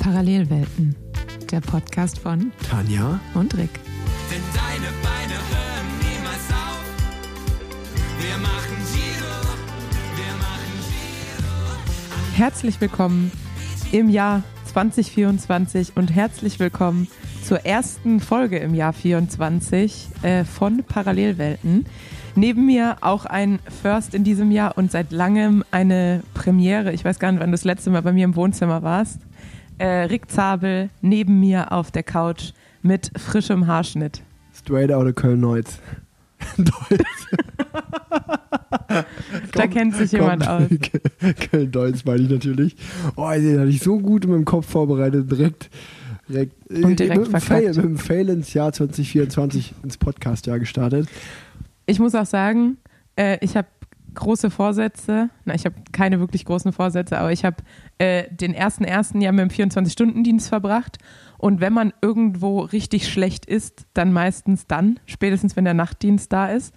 Parallelwelten, der Podcast von Tanja und Rick. Denn deine Beine hören niemals auf. Wir machen Giro, wir machen Giro. Herzlich willkommen im Jahr 2024 und herzlich willkommen zur ersten Folge im Jahr 24 äh, von Parallelwelten. Neben mir auch ein First in diesem Jahr und seit langem eine Premiere. Ich weiß gar nicht, wann du das letzte Mal bei mir im Wohnzimmer warst. Äh, Rick Zabel neben mir auf der Couch mit frischem Haarschnitt. Straight out of Köln-Neuz. Da kennt sich jemand aus. Köln-Deutz meine ich natürlich. Oh, den hatte ich so gut in meinem Kopf vorbereitet, direkt. direkt Und direkt mit, verkackt. Fail, mit einem Fail ins Jahr 2024 ins Podcast-Jahr gestartet. Ich muss auch sagen, äh, ich habe große Vorsätze. Na, ich habe keine wirklich großen Vorsätze, aber ich habe äh, den ersten ersten Jahr mit dem 24-Stunden-Dienst verbracht. Und wenn man irgendwo richtig schlecht ist, dann meistens dann, spätestens wenn der Nachtdienst da ist.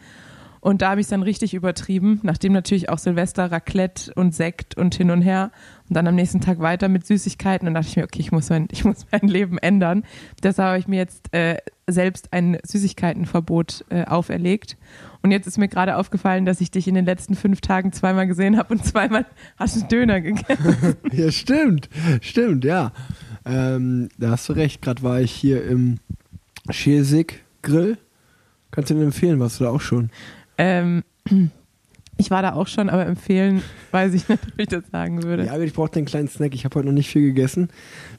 Und da habe ich es dann richtig übertrieben, nachdem natürlich auch Silvester, Raclette und Sekt und hin und her. Und dann am nächsten Tag weiter mit Süßigkeiten. Und dachte ich mir, okay, ich muss mein, ich muss mein Leben ändern. Deshalb habe ich mir jetzt äh, selbst ein Süßigkeitenverbot äh, auferlegt. Und jetzt ist mir gerade aufgefallen, dass ich dich in den letzten fünf Tagen zweimal gesehen habe und zweimal hast du Döner gegessen. Ja, stimmt. Stimmt, ja. Ähm, da hast du recht. Gerade war ich hier im Schesig Grill. Kannst du dir empfehlen, warst du da auch schon? Ähm, ich war da auch schon, aber empfehlen weiß ich nicht, ob ich das sagen würde. Ja, aber ich brauchte einen kleinen Snack. Ich habe heute noch nicht viel gegessen.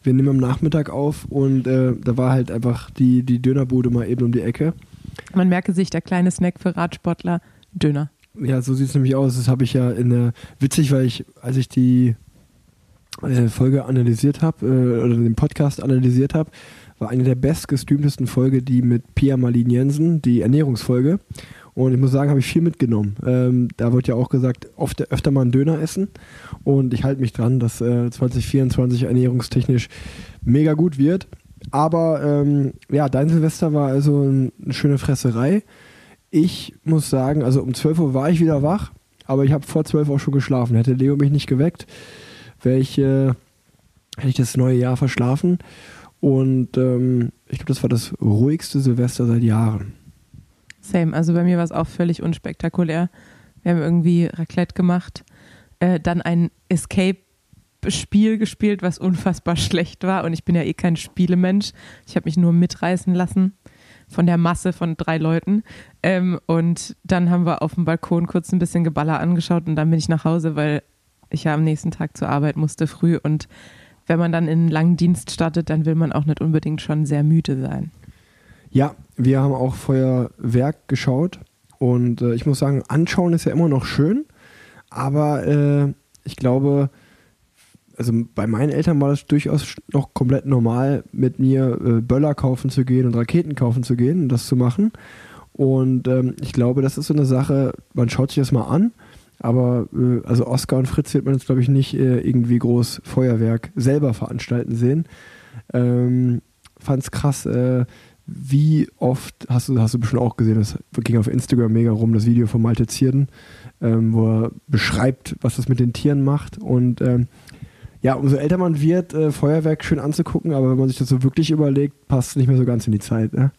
Wir nehmen am Nachmittag auf und äh, da war halt einfach die, die Dönerbude mal eben um die Ecke. Man merke sich, der kleine Snack für Radsportler, Döner. Ja, so sieht es nämlich aus. Das habe ich ja in der. Witzig, weil ich, als ich die äh, Folge analysiert habe, äh, oder den Podcast analysiert habe, war eine der bestgestreamtesten Folge die mit Pia Marlin Jensen, die Ernährungsfolge. Und ich muss sagen, habe ich viel mitgenommen. Ähm, da wird ja auch gesagt, oft, öfter mal einen Döner essen. Und ich halte mich dran, dass äh, 2024 ernährungstechnisch mega gut wird. Aber ähm, ja, dein Silvester war also ein, eine schöne Fresserei. Ich muss sagen, also um 12 Uhr war ich wieder wach, aber ich habe vor 12 Uhr auch schon geschlafen. Hätte Leo mich nicht geweckt, ich, äh, hätte ich das neue Jahr verschlafen. Und ähm, ich glaube, das war das ruhigste Silvester seit Jahren. Same. Also bei mir war es auch völlig unspektakulär. Wir haben irgendwie Raclette gemacht, äh, dann ein Escape-Spiel gespielt, was unfassbar schlecht war. Und ich bin ja eh kein Spielemensch. Ich habe mich nur mitreißen lassen von der Masse von drei Leuten. Ähm, und dann haben wir auf dem Balkon kurz ein bisschen Geballer angeschaut und dann bin ich nach Hause, weil ich ja am nächsten Tag zur Arbeit musste früh. Und wenn man dann in einen langen Dienst startet, dann will man auch nicht unbedingt schon sehr müde sein. Ja, wir haben auch Feuerwerk geschaut. Und äh, ich muss sagen, anschauen ist ja immer noch schön. Aber äh, ich glaube, also bei meinen Eltern war das durchaus noch komplett normal, mit mir äh, Böller kaufen zu gehen und Raketen kaufen zu gehen und das zu machen. Und ähm, ich glaube, das ist so eine Sache, man schaut sich das mal an, aber äh, also Oscar und Fritz wird man jetzt, glaube ich, nicht äh, irgendwie groß Feuerwerk selber veranstalten sehen. Ähm, fand's krass, äh, wie oft, hast du, hast du bestimmt auch gesehen, das ging auf Instagram mega rum, das Video von Malte Zierden, ähm, wo er beschreibt, was das mit den Tieren macht. Und ähm, ja, umso älter man wird, äh, Feuerwerk schön anzugucken, aber wenn man sich das so wirklich überlegt, passt es nicht mehr so ganz in die Zeit. Ne?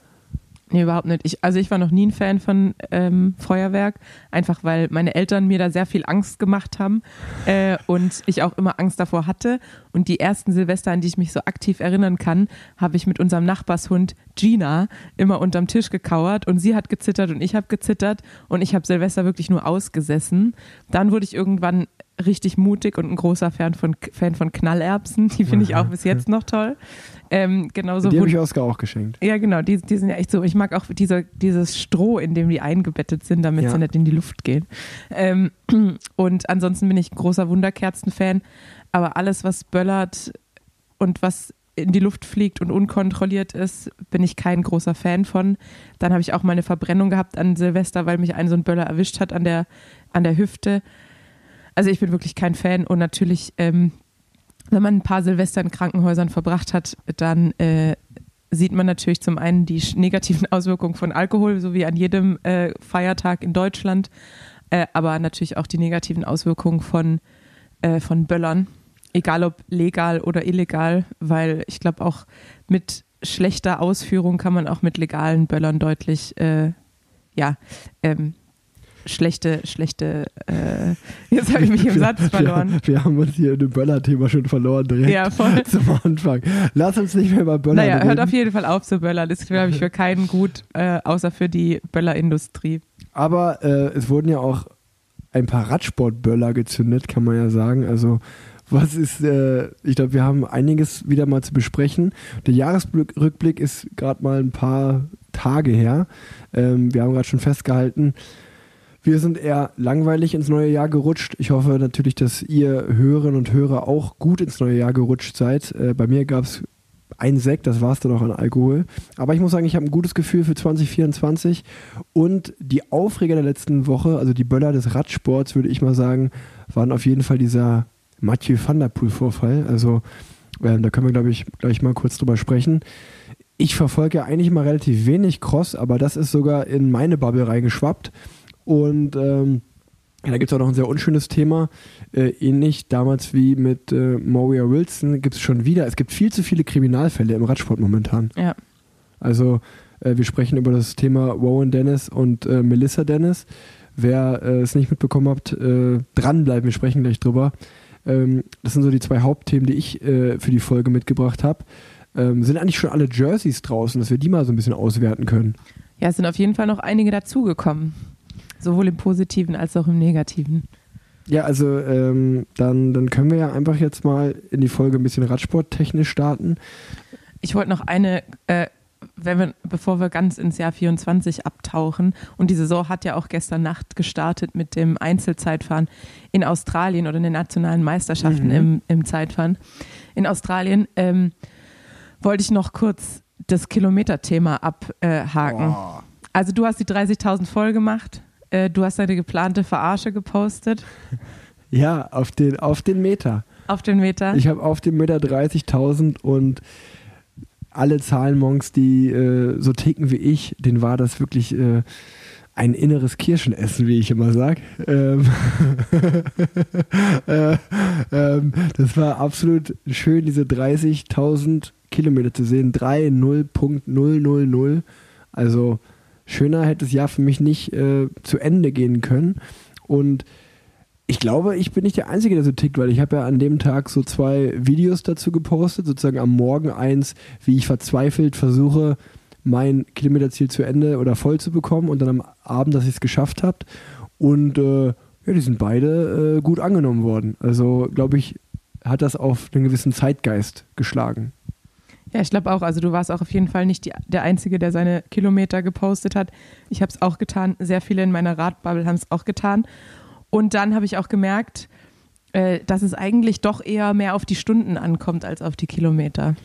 Nee, überhaupt nicht. Ich, also ich war noch nie ein Fan von ähm, Feuerwerk, einfach weil meine Eltern mir da sehr viel Angst gemacht haben äh, und ich auch immer Angst davor hatte. Und die ersten Silvester, an die ich mich so aktiv erinnern kann, habe ich mit unserem Nachbarshund Gina immer unterm Tisch gekauert und sie hat gezittert und ich habe gezittert und ich habe Silvester wirklich nur ausgesessen. Dann wurde ich irgendwann richtig mutig und ein großer Fan von, Fan von Knallerbsen. Die finde ich auch bis jetzt noch toll. Ähm, genauso die habe ich Oscar auch geschenkt. ja, genau, die, die sind ja echt so. Ich mag auch diese, dieses Stroh, in dem die eingebettet sind, damit Ja. sie nicht in die Luft gehen. Ähm, und ansonsten bin ich ein großer Wunderkerzen-Fan. Aber alles, was böllert und was in die Luft fliegt und unkontrolliert ist, bin ich kein großer Fan von. Dann habe ich auch mal eine Verbrennung gehabt an Silvester, weil mich ein so ein Böller erwischt hat an der, an der Hüfte. Also ich bin wirklich kein Fan und natürlich, ähm, wenn man ein paar Silvester in Krankenhäusern verbracht hat, dann äh, sieht man natürlich zum einen die negativen Auswirkungen von Alkohol, so wie an jedem äh, Feiertag in Deutschland, äh, aber natürlich auch die negativen Auswirkungen von, äh, von Böllern. egal ob legal oder illegal, weil ich glaube auch mit schlechter Ausführung kann man auch mit legalen Böllern deutlich, äh, ja, ähm, schlechte, schlechte, äh, jetzt habe ich mich im Satz verloren. Wir, wir haben uns hier in dem Böller-Thema schon verloren direkt Ja, voll. zum Anfang. Lass uns nicht mehr über Böller Naja, reden. hört auf jeden Fall auf zu böllern. Das ist, glaube ich, für keinen gut, äh, außer für die Böllerindustrie. Aber äh, es wurden ja auch ein paar Radsportböller gezündet, kann man ja sagen. Also was ist, äh, ich glaube, wir haben einiges wieder mal zu besprechen. Der Jahresrückblick ist gerade mal ein paar Tage her. Ähm, wir haben gerade schon festgehalten, wir sind eher langweilig ins neue Jahr gerutscht. Ich hoffe natürlich, dass ihr Hörerinnen und Hörer auch gut ins neue Jahr gerutscht seid. Äh, bei mir gab es ein Sekt, das war es dann auch an Alkohol. Aber ich muss sagen, ich habe ein gutes Gefühl für 2024. Und die Aufreger der letzten Woche, also die Böller des Radsports, würde ich mal sagen, waren auf jeden Fall dieser Mathieu van der Poel-Vorfall. Also ähm, da können wir, glaube ich, gleich mal kurz drüber sprechen. Ich verfolge ja eigentlich mal relativ wenig Cross, aber das ist sogar in meine Bubble reingeschwappt. Und ähm, da gibt es auch noch ein sehr unschönes Thema. Äh, ähnlich damals wie mit äh, Moria Wilson gibt es schon wieder. Es gibt viel zu viele Kriminalfälle im Radsport momentan. Ja. Also äh, wir sprechen über das Thema Rowan Dennis und äh, Melissa Dennis. Wer äh, es nicht mitbekommen habt, äh, dranbleiben, wir sprechen gleich drüber. Ähm, das sind so die zwei Hauptthemen, die ich äh, für die Folge mitgebracht habe. Ähm, sind eigentlich schon alle Jerseys draußen, dass wir die mal so ein bisschen auswerten können. Ja, es sind auf jeden Fall noch einige dazugekommen. Sowohl im Positiven als auch im Negativen. Ja, also ähm, dann, dann können wir ja einfach jetzt mal in die Folge ein bisschen Radsporttechnisch starten. Ich wollte noch eine, äh, wenn wir, bevor wir ganz ins Jahr 24 abtauchen, und die Saison hat ja auch gestern Nacht gestartet mit dem Einzelzeitfahren in Australien oder in den nationalen Meisterschaften Mhm. im, im Zeitfahren in Australien, ähm, wollte ich noch kurz das Kilometerthema abhaken. Oh. Also du hast die 30.000 voll gemacht, äh, du hast deine geplante Verarsche gepostet Ja, auf den, auf den Meter. auf den Meter. Ich habe auf dem Meter 30.000 und alle Zahlenmonks, die äh, so ticken wie ich, denen war das wirklich äh, ein inneres Kirschenessen, wie ich immer sage. Ähm, äh, ähm, das war absolut schön, diese 30.000 Kilometer zu sehen. 3.0.000. Also schöner hätte das Jahr für mich nicht äh, zu Ende gehen können. Und ich glaube, ich bin nicht der Einzige, der so tickt, weil ich habe ja an dem Tag so zwei Videos dazu gepostet, sozusagen am Morgen eins, wie ich verzweifelt versuche, mein Kilometerziel zu Ende oder voll zu bekommen und dann am Abend, dass ich es geschafft habe. Und äh, ja, die sind beide äh, gut angenommen worden. Also, glaube ich, hat das auf einen gewissen Zeitgeist geschlagen. Ja, ich glaube auch. Also du warst auch auf jeden Fall nicht die, der Einzige, der seine Kilometer gepostet hat. Ich habe es auch getan. Sehr viele in meiner Radbubble haben es auch getan. Und dann habe ich auch gemerkt, äh, dass es eigentlich doch eher mehr auf die Stunden ankommt als auf die Kilometer.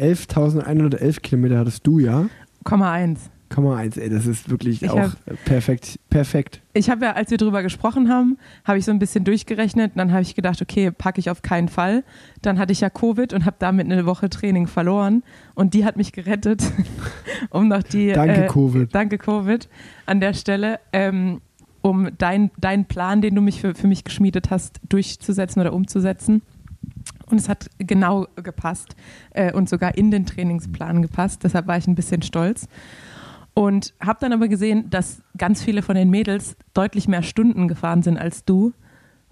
11.111 Kilometer hattest du, ja? Komma eins. Komma eins, ey, das ist wirklich Ich auch hab- perfekt. Perfekt. Ich habe ja, als wir drüber gesprochen haben, habe ich so ein bisschen durchgerechnet und dann habe ich gedacht, okay, packe ich auf keinen Fall. Dann hatte ich ja Covid und habe damit eine Woche Training verloren und die hat mich gerettet, um noch die Danke, äh, Covid. Danke, Covid, an der Stelle, ähm, um deinen dein Plan, den du mich für, für mich geschmiedet hast, durchzusetzen oder umzusetzen. Und es hat genau gepasst äh, und sogar in den Trainingsplan gepasst. Deshalb war ich ein bisschen stolz. Und habe dann aber gesehen, dass ganz viele von den Mädels deutlich mehr Stunden gefahren sind als du,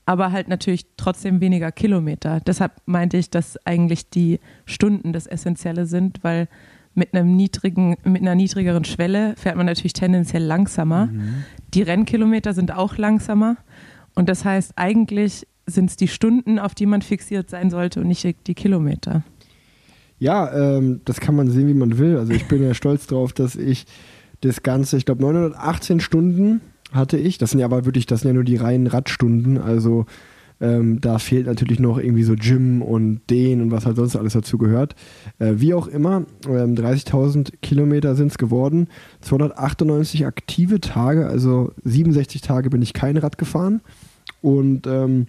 aber halt natürlich trotzdem weniger Kilometer. Deshalb meinte ich, dass eigentlich die Stunden das Essentielle sind, weil mit einem niedrigen, mit einer niedrigeren Schwelle fährt man natürlich tendenziell langsamer. Die Rennkilometer sind auch langsamer. Und das heißt, eigentlich sind es die Stunden, auf die man fixiert sein sollte und nicht die Kilometer. Ja, ähm, das kann man sehen, wie man will. Also ich bin ja stolz drauf, dass ich das Ganze, ich glaube 918 Stunden hatte ich. Das sind ja aber wirklich, das sind ja nur die reinen Radstunden. Also ähm, da fehlt natürlich noch irgendwie so Gym und den und was halt sonst alles dazu gehört. Äh, wie auch immer, ähm, 30.000 Kilometer sind es geworden. 298 aktive Tage, also 67 Tage bin ich kein Rad gefahren. Und ähm,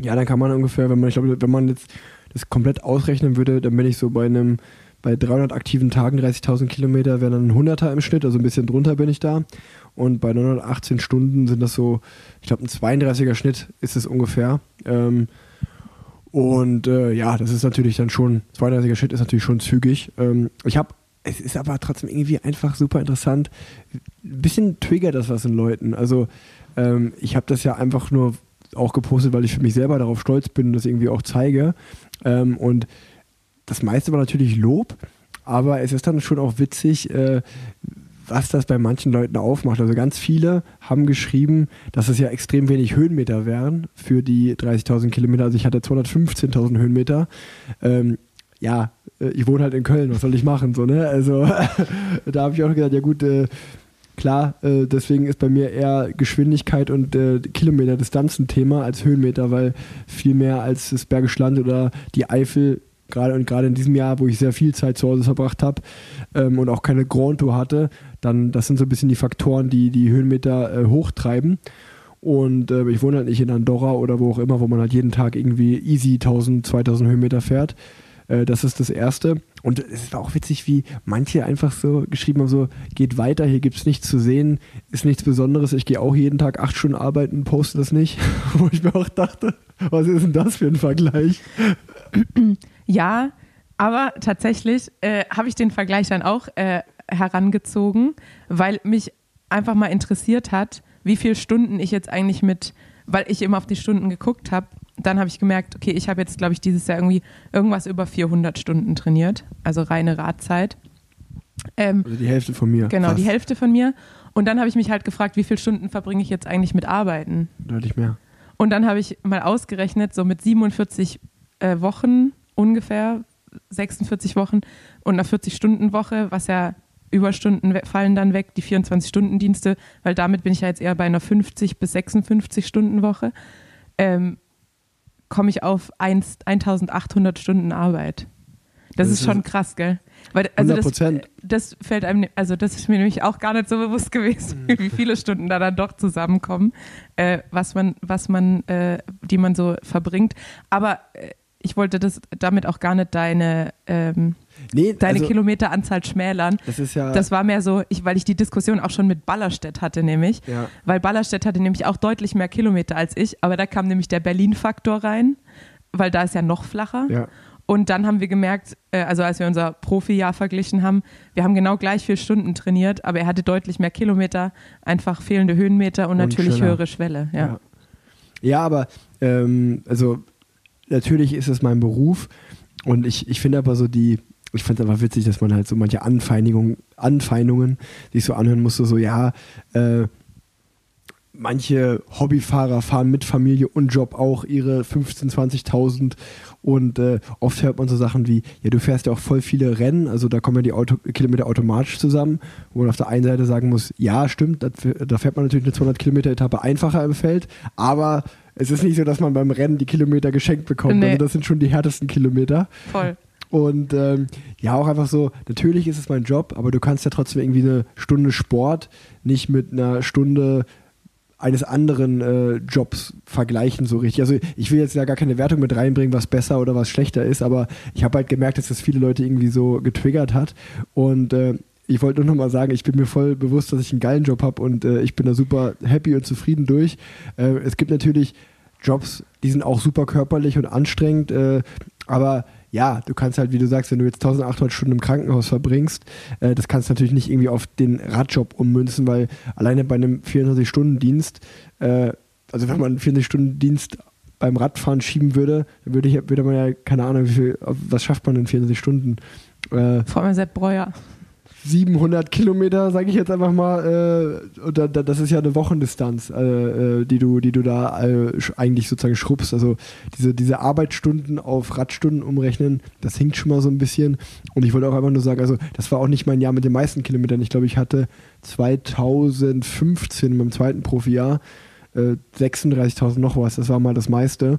ja, dann kann man ungefähr, wenn man, ich glaube, wenn man jetzt das komplett ausrechnen würde, dann bin ich so bei einem, bei 300 aktiven Tagen, 30.000 Kilometer, wären dann ein 100er im Schnitt, also ein bisschen drunter bin ich da. Und bei 918 Stunden sind das so, ich glaube, ein 32er Schnitt ist es ungefähr. Ähm, Und äh, ja, das ist natürlich dann schon, 32er Schritt ist natürlich schon zügig. Ähm, ich habe, es ist aber trotzdem irgendwie einfach super interessant. Ein bisschen triggert das was in Leuten. Also ähm, ich habe das ja einfach nur auch gepostet, weil ich für mich selber darauf stolz bin und das irgendwie auch zeige. Ähm, und das meiste war natürlich Lob, aber es ist dann schon auch witzig, äh, was das bei manchen Leuten aufmacht. Also ganz viele haben geschrieben, dass es ja extrem wenig Höhenmeter wären für die 30.000 Kilometer. Also ich hatte 215.000 Höhenmeter. Ähm, ja, äh, ich wohne halt in Köln, was soll ich machen? So, ne? Also da habe ich auch gesagt, ja gut, äh, klar, äh, deswegen ist bei mir eher Geschwindigkeit und äh, Kilometer Distanz ein Thema als Höhenmeter, weil viel mehr als das Bergisch Land oder die Eifel gerade und gerade in diesem Jahr, wo ich sehr viel Zeit zu Hause verbracht habe ähm, und auch keine Grand Tour hatte, dann das sind so ein bisschen die Faktoren, die die Höhenmeter äh, hochtreiben. Und äh, ich wohne halt nicht in Andorra oder wo auch immer, wo man halt jeden Tag irgendwie easy 1000, 2000 Höhenmeter fährt. Äh, das ist das Erste. Und es war auch witzig, wie manche einfach so geschrieben haben, so geht weiter, hier gibt es nichts zu sehen, ist nichts Besonderes. Ich gehe auch jeden Tag acht Stunden arbeiten, poste das nicht. wo ich mir auch dachte, was ist denn das für ein Vergleich? Ja, aber tatsächlich äh, habe ich den Vergleich dann auch äh, herangezogen, weil mich einfach mal interessiert hat, wie viele Stunden ich jetzt eigentlich mit, weil ich immer auf die Stunden geguckt habe, dann habe ich gemerkt, okay, ich habe jetzt, glaube ich, dieses Jahr irgendwie irgendwas über 400 Stunden trainiert, also reine Radzeit. Ähm, Also die Hälfte von mir. genau, Fast. die Hälfte von mir. Und dann habe ich mich halt gefragt, wie viele Stunden verbringe ich jetzt eigentlich mit Arbeiten? Deutlich mehr. Und dann habe ich mal ausgerechnet, so mit 47 äh, Wochen ungefähr, 46 Wochen und einer 40-Stunden-Woche, was ja Überstunden fallen dann weg, die 24-Stunden-Dienste, weil damit bin ich ja jetzt eher bei einer 50 bis 56 Stunden Woche, ähm, komme ich auf 1, 1800 Stunden Arbeit. Das, Das ist schon krass, gell? Weil, also 100 das, Prozent. das fällt einem, also das ist mir nämlich auch gar nicht so bewusst gewesen, wie viele Stunden da dann doch zusammenkommen, äh, was man, was man, äh, die man so verbringt. Aber äh, ich wollte das damit auch gar nicht deine, ähm, Nee, deine also, Kilometeranzahl schmälern. das ist ja. Das war mehr so, ich, weil ich die Diskussion auch schon mit Ballerstedt hatte, nämlich. ja. Weil Ballerstedt hatte nämlich auch deutlich mehr Kilometer als ich, aber da kam nämlich der Berlin-Faktor rein, weil da ist ja noch flacher. Ja. Und dann haben wir gemerkt, äh, also als wir unser Profi-Jahr verglichen haben, wir haben genau gleich viel Stunden trainiert, aber er hatte deutlich mehr Kilometer, einfach fehlende Höhenmeter und, Und natürlich schneller. höhere Schwelle. Ja. Ja, ja aber ähm, also natürlich ist es mein Beruf und ich, ich finde aber so die, ich finde es einfach witzig, dass man halt so manche Anfeindungen, Anfeindungen sich so anhören musste, so ja, äh, manche Hobbyfahrer fahren mit Familie und Job auch ihre 15.000, 20.000 und äh, oft hört man so Sachen wie, ja, du fährst ja auch voll viele Rennen, also da kommen ja die Auto Kilometer automatisch zusammen, wo man auf der einen Seite sagen muss, ja, stimmt, da, da fährt man natürlich eine 200 Kilometer Etappe einfacher im Feld, aber es ist nicht so, dass man beim Rennen die Kilometer geschenkt bekommt, Nee. also das sind schon die härtesten Kilometer. Voll. Und ähm, ja, auch einfach so, natürlich ist es mein Job, aber du kannst ja trotzdem irgendwie eine Stunde Sport nicht mit einer Stunde eines anderen äh, Jobs vergleichen so richtig. Also ich will jetzt ja gar keine Wertung mit reinbringen, was besser oder was schlechter ist, aber ich habe halt gemerkt, dass das viele Leute irgendwie so getriggert hat und äh, ich wollte nur noch mal sagen, ich bin mir voll bewusst, dass ich einen geilen Job habe und äh, ich bin da super happy und zufrieden durch. Äh, es gibt natürlich Jobs, die sind auch super körperlich und anstrengend, äh, aber ja, du kannst halt, wie du sagst, wenn du jetzt 1800 Stunden im Krankenhaus verbringst, äh, das kannst du natürlich nicht irgendwie auf den Radjob ummünzen, weil alleine bei einem 24-Stunden-Dienst, äh, also wenn man einen 24-Stunden-Dienst beim Radfahren schieben würde, dann würde, ich, würde man ja, keine Ahnung, wie viel, was schafft man in 24 Stunden? Äh, Vor allem Sepp Breuer. 700 Kilometer, sage ich jetzt einfach mal, äh, und da, da, das ist ja eine Wochendistanz, äh, äh, die du, die du da äh, eigentlich sozusagen schrubbst. Also diese, diese Arbeitsstunden auf Radstunden umrechnen, das hinkt schon mal so ein bisschen. Und ich wollte auch einfach nur sagen, also das war auch nicht mein Jahr mit den meisten Kilometern. Ich glaube, ich hatte 2015 in meinem zweiten Profijahr äh, 36.000 noch was. Das war mal das meiste.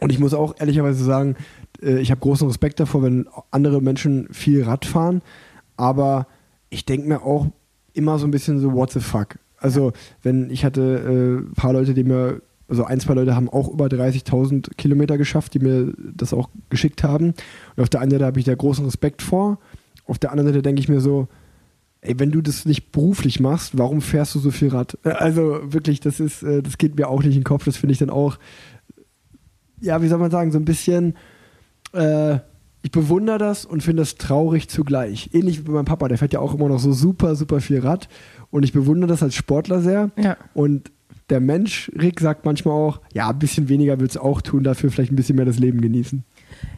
Und ich muss auch ehrlicherweise sagen, äh, ich habe großen Respekt davor, wenn andere Menschen viel Rad fahren. Aber ich denke mir auch immer so ein bisschen so, what the fuck? Also, wenn ich hatte äh, ein paar Leute, die mir, also ein, zwei Leute haben auch über 30.000 Kilometer geschafft, die mir das auch geschickt haben. Und auf der einen Seite habe ich da großen Respekt vor. Auf der anderen Seite denke ich mir so, ey, wenn du das nicht beruflich machst, warum fährst du so viel Rad? Äh, Also wirklich, das ist, äh, das geht mir auch nicht in den Kopf. Das finde ich dann auch ja, wie soll man sagen, so ein bisschen, äh, ich bewundere das und finde das traurig zugleich. Ähnlich wie bei meinem Papa, der fährt ja auch immer noch so super, super viel Rad und ich bewundere das als Sportler sehr. Ja. Und der Mensch, Rick, sagt manchmal auch, ja, ein bisschen weniger wird es auch tun, dafür vielleicht ein bisschen mehr das Leben genießen.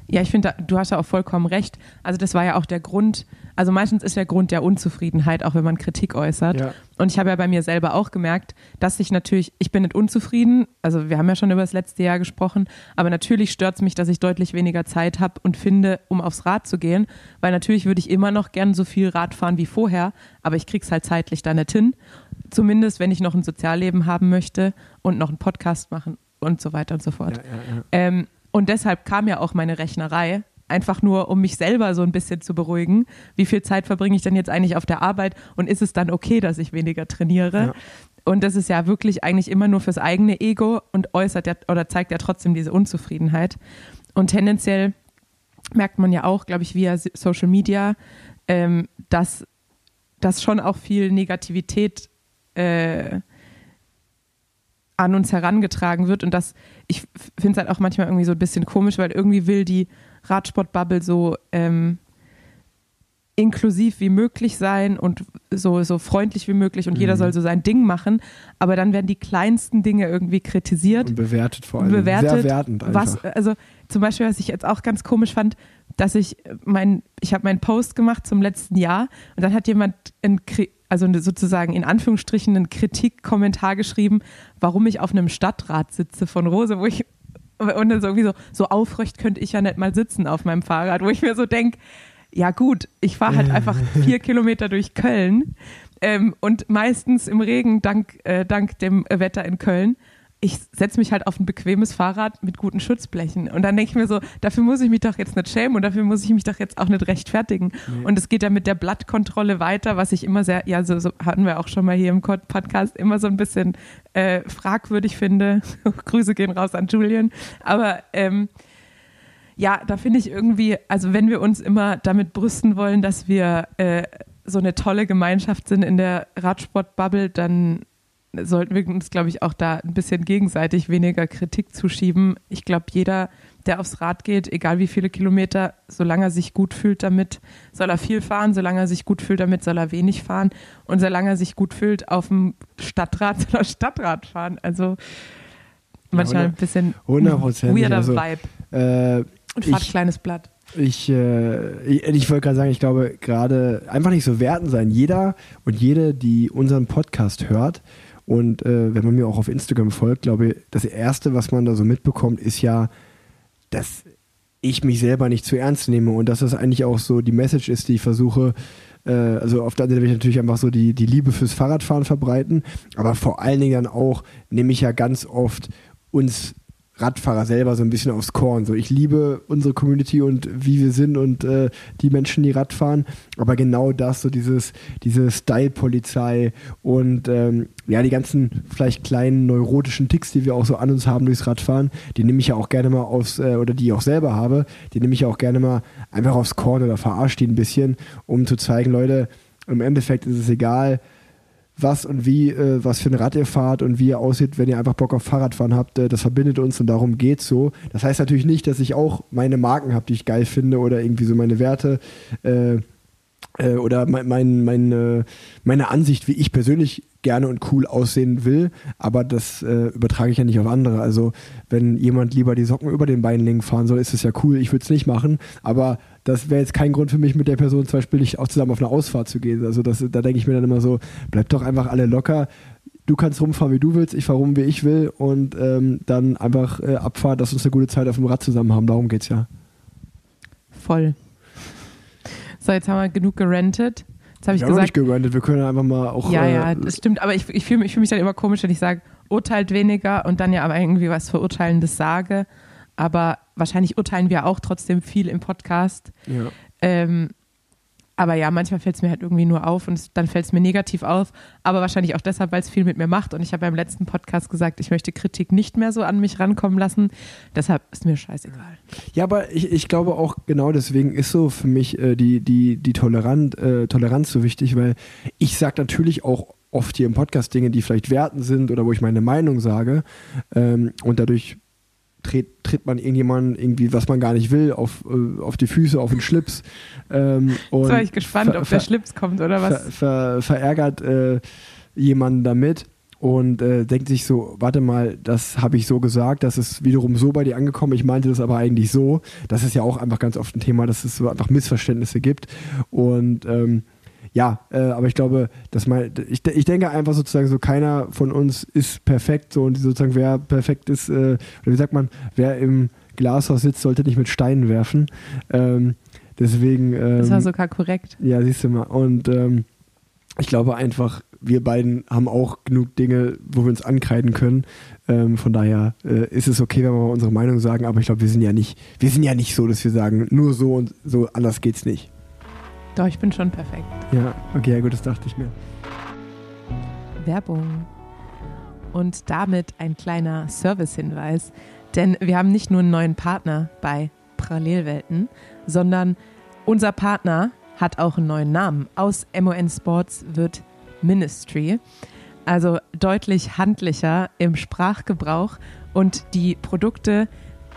Ja, ich finde, du hast ja auch vollkommen recht. Also das war ja auch der Grund, also meistens ist der Grund der Unzufriedenheit, auch wenn man Kritik äußert. Ja. Und ich habe ja bei mir selber auch gemerkt, dass ich natürlich, ich bin nicht unzufrieden, also wir haben ja schon über das letzte Jahr gesprochen, aber natürlich stört es mich, dass ich deutlich weniger Zeit habe und finde, um aufs Rad zu gehen, weil natürlich würde ich immer noch gern so viel Rad fahren wie vorher, aber ich krieg's halt zeitlich da nicht hin. Zumindest, wenn ich noch ein Sozialleben haben möchte und noch einen Podcast machen und so weiter und so fort. Ja, ja. Ähm, und deshalb kam ja auch meine Rechnerei, einfach nur, um mich selber so ein bisschen zu beruhigen. Wie viel Zeit verbringe ich denn jetzt eigentlich auf der Arbeit und ist es dann okay, dass ich weniger trainiere? Ja. Und das ist ja wirklich eigentlich immer nur fürs eigene Ego und äußert ja oder zeigt ja trotzdem diese Unzufriedenheit. Und tendenziell merkt man ja auch, glaube ich, via Social Media, ähm, dass, dass schon auch viel Negativität äh, an uns herangetragen wird und das, ich finde es halt auch manchmal irgendwie so ein bisschen komisch, weil irgendwie will die Radsportbubble so ähm, inklusiv wie möglich sein und so, so freundlich wie möglich und jeder soll so sein Ding machen, aber dann werden die kleinsten Dinge irgendwie kritisiert Und bewertet vor allem. bewertet, Sehr wertend einfach. was, also zum Beispiel, was ich jetzt auch ganz komisch fand, dass ich mein, ich habe meinen Post gemacht zum letzten Jahr und dann hat jemand in, Kri- also sozusagen in Anführungsstrichen einen Kritikkommentar geschrieben, warum ich auf einem Stadtrat sitze von Rose, wo ich und dann so irgendwie so, so aufrecht könnte ich ja nicht mal sitzen auf meinem Fahrrad, wo ich mir so denke, ja gut, ich fahre halt einfach vier Kilometer durch Köln ähm, und meistens im Regen dank, äh, dank dem Wetter in Köln. Ich setze mich halt auf ein bequemes Fahrrad mit guten Schutzblechen. Und dann denke ich mir so, dafür muss ich mich doch jetzt nicht schämen und dafür muss ich mich doch jetzt auch nicht rechtfertigen. Und es geht ja mit der Blattkontrolle weiter, was ich immer sehr, ja, so, so hatten wir auch schon mal hier im Pod- Podcast, immer so ein bisschen äh, fragwürdig finde. Grüße gehen raus an Julian. Aber ähm, ja, da finde ich irgendwie, also wenn wir uns immer damit brüsten wollen, dass wir äh, so eine tolle Gemeinschaft sind in der Radsportbubble, dann sollten wir uns, glaube ich, auch da ein bisschen gegenseitig weniger Kritik zuschieben. Ich glaube, jeder, der aufs Rad geht, egal wie viele Kilometer, solange er sich gut fühlt damit, soll er viel fahren, solange er sich gut fühlt damit, soll er wenig fahren und solange er sich gut fühlt auf dem Stadtrad, soll er Stadtrad fahren. Also manchmal ein bisschen 100%, weirder also, Vibe. Äh, Und fahrt ich- kleines Blatt. Ich, äh, ich, ich wollte gerade sagen, ich glaube, gerade einfach nicht so werten sein. Jeder und jede, die unseren Podcast hört und äh, wenn man mir auch auf Instagram folgt, glaube ich, das Erste, was man da so mitbekommt, ist ja, dass ich mich selber nicht zu ernst nehme und dass das eigentlich auch so die Message ist, die ich versuche, äh, also auf der anderen Seite will ich natürlich einfach so die, die Liebe fürs Fahrradfahren verbreiten, aber vor allen Dingen dann auch nehme ich ja ganz oft uns Radfahrer selber so ein bisschen aufs Korn. So, ich liebe unsere Community und wie wir sind und äh, die Menschen, die Rad fahren. Aber genau das, so dieses, diese Style-Polizei und ähm, ja, die ganzen vielleicht kleinen neurotischen Ticks, die wir auch so an uns haben durchs Radfahren, die nehme ich ja auch gerne mal aufs, äh, oder die ich auch selber habe, die nehme ich ja auch gerne mal einfach aufs Korn oder verarsche die ein bisschen, um zu zeigen, Leute, im Endeffekt ist es egal, was und wie, äh, was für ein Rad ihr fahrt und wie ihr aussieht, wenn ihr einfach Bock auf Fahrradfahren habt. Äh, das verbindet uns und darum geht's so. Das heißt natürlich nicht, dass ich auch meine Marken habe, die ich geil finde oder irgendwie so meine Werte äh, äh, oder mein, mein, meine, meine Ansicht, wie ich persönlich gerne und cool aussehen will, aber das äh, übertrage ich ja nicht auf andere. Also wenn jemand lieber die Socken über den Beinlängen fahren soll, ist es ja cool, ich würde es nicht machen, aber das wäre jetzt kein Grund für mich, mit der Person zum Beispiel nicht auch zusammen auf eine Ausfahrt zu gehen. Also das, da denke ich mir dann immer so, bleibt doch einfach alle locker. Du kannst rumfahren, wie du willst, ich fahre rum, wie ich will und ähm, dann einfach äh, abfahren, dass wir uns eine gute Zeit auf dem Rad zusammen haben. Darum geht's ja. Voll. So, jetzt haben wir genug gerentet. Jetzt habe ich haben noch nicht gesagt, gerandet, wir können einfach mal auch. ja, äh, ja, das stimmt, aber ich, ich fühle mich, ich fühl mich dann immer komisch, wenn ich sage, urteilt weniger und dann ja aber irgendwie was Verurteilendes sage. Aber wahrscheinlich urteilen wir auch trotzdem viel im Podcast. ja. Ähm, aber ja, manchmal fällt es mir halt irgendwie nur auf und dann fällt es mir negativ auf. Aber wahrscheinlich auch deshalb, weil es viel mit mir macht. Und ich habe beim letzten Podcast gesagt, ich möchte Kritik nicht mehr so an mich rankommen lassen. Deshalb ist mir scheißegal. Ja, aber ich, ich glaube auch genau deswegen ist so für mich äh, die, die, die Tolerant, äh, Toleranz so wichtig, weil ich sage natürlich auch oft hier im Podcast Dinge, die vielleicht werten sind oder wo ich meine Meinung sage ähm, und dadurch tritt, tritt man irgendjemanden irgendwie, was man gar nicht will, auf, äh, auf die Füße, auf den Schlips. Ähm, und Jetzt war ich gespannt, ver- ob der ver- Schlips kommt oder ver, was. ver, verärgert äh, jemanden damit und äh, denkt sich so, warte mal, das habe ich so gesagt, das ist wiederum so bei dir angekommen, ich meinte das aber eigentlich so. Das ist ja auch einfach ganz oft ein Thema, dass es so einfach Missverständnisse gibt und ähm, ja, äh, aber ich glaube, dass man, ich, ich denke einfach sozusagen so, keiner von uns ist perfekt so und sozusagen wer perfekt ist, äh, oder wie sagt man, wer im Glashaus sitzt, sollte nicht mit Steinen werfen. Ähm, deswegen. Ähm, Das war sogar korrekt. ja, siehst du mal. Und ähm, ich glaube einfach, wir beiden haben auch genug Dinge, wo wir uns ankreiden können. Ähm, von daher äh, ist es okay, wenn wir mal unsere Meinung sagen, aber ich glaube, wir sind ja nicht, wir sind ja nicht so, dass wir sagen, nur so und so, anders geht's nicht. Doch, ich bin schon perfekt. Ja, okay, ja gut, das dachte ich mir. Werbung. Und damit ein kleiner Servicehinweis, denn wir haben nicht nur einen neuen Partner bei Parallelwelten, sondern unser Partner hat auch einen neuen Namen. Aus MON Sports wird Ministry. Also deutlich handlicher im Sprachgebrauch und die Produkte,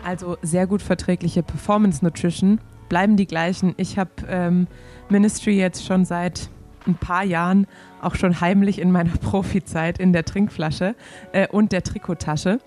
also sehr gut verträgliche Performance Nutrition, bleiben die gleichen. Ich habe ähm, Ministry jetzt schon seit ein paar Jahren auch schon heimlich in meiner Profizeit in der Trinkflasche äh, und der Trikottasche.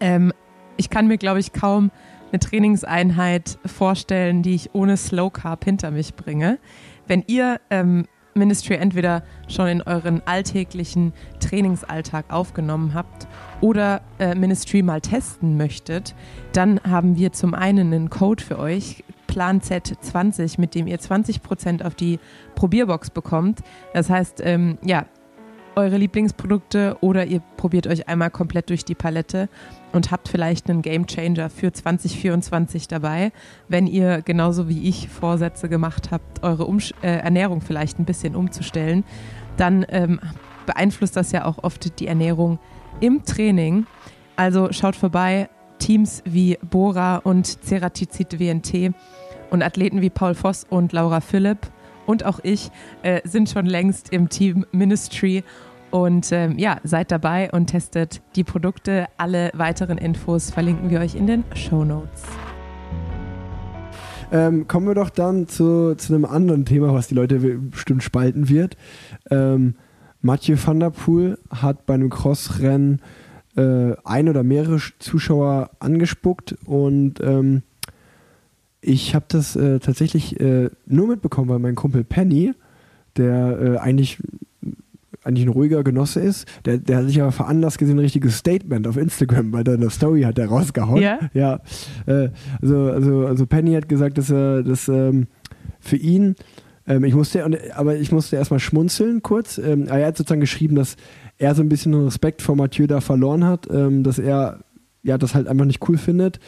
Ähm, ich kann mir, glaube ich, kaum eine Trainingseinheit vorstellen, die ich ohne Slow Carb hinter mich bringe. Wenn ihr ähm, Ministry entweder schon in euren alltäglichen Trainingsalltag aufgenommen habt oder äh, Ministry mal testen möchtet, dann haben wir zum einen einen Code für euch, Plan Z20, mit dem ihr 20% auf die Probierbox bekommt. Das heißt, ähm, ja, eure Lieblingsprodukte oder ihr probiert euch einmal komplett durch die Palette und habt vielleicht einen Game Changer für 2024 dabei, wenn ihr genauso wie ich Vorsätze gemacht habt, eure Umsch äh, Ernährung vielleicht ein bisschen umzustellen, dann ähm, beeinflusst das ja auch oft die Ernährung im Training. Also schaut vorbei, Teams wie Bora und Ceratizid WNT und Athleten wie Paul Voss und Laura Philipp und auch ich äh, sind schon längst im Team Ministry und ähm, ja, seid dabei und testet die Produkte. Alle weiteren Infos verlinken wir euch in den Show Notes. Ähm, kommen wir doch dann zu, zu einem anderen Thema, was die Leute bestimmt spalten wird. Ähm, Mathieu van der Poel hat bei einem Crossrennen äh, ein oder mehrere Zuschauer angespuckt und ähm, ich habe das äh, tatsächlich äh, nur mitbekommen, weil mein Kumpel Penny, der äh, eigentlich eigentlich ein ruhiger Genosse ist, der, der hat sich aber veranlasst gesehen, ein richtiges Statement auf Instagram bei deiner Story hat er rausgehauen. Ja? Ja. Äh, also, also, also Penny hat gesagt, dass er dass ähm, für ihn, ähm, ich musste, aber ich musste erstmal schmunzeln kurz. Ähm, er hat sozusagen geschrieben, dass er so ein bisschen Respekt vor Mathieu da verloren hat, ähm, dass er ja das halt einfach nicht cool findet.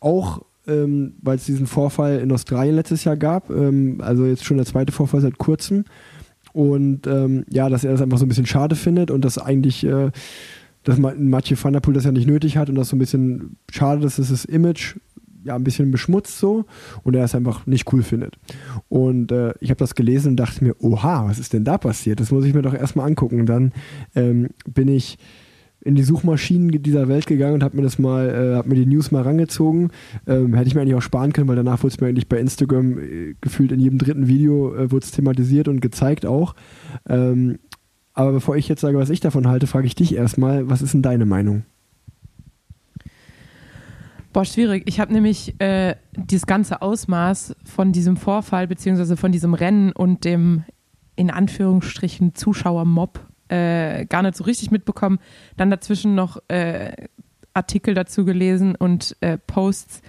Auch ähm, weil es diesen Vorfall in Australien letztes Jahr gab, ähm, also jetzt schon der zweite Vorfall seit kurzem. Und ähm, ja, dass er das einfach so ein bisschen schade findet und dass eigentlich, äh, dass Ma- Mathieu van der Poel das ja nicht nötig hat und das so ein bisschen schade, dass es das Image ja ein bisschen beschmutzt so und er es einfach nicht cool findet. Und äh, ich habe das gelesen und dachte mir, oha, was ist denn da passiert? Das muss ich mir doch erstmal angucken. Dann ähm, bin ich in die Suchmaschinen dieser Welt gegangen und habe mir das mal, äh, habe mir die News mal rangezogen. Ähm, hätte ich mir eigentlich auch sparen können, weil danach wurde es mir eigentlich bei Instagram äh, gefühlt in jedem dritten Video äh, wurde es thematisiert und gezeigt auch. Ähm, aber bevor ich jetzt sage, was ich davon halte, frage ich dich erstmal, was ist denn deine Meinung? Boah, schwierig. Ich habe nämlich äh, dieses ganze Ausmaß von diesem Vorfall beziehungsweise von diesem Rennen und dem in Anführungsstrichen Zuschauermob äh, gar nicht so richtig mitbekommen. Dann dazwischen noch äh, Artikel dazu gelesen und äh, Posts,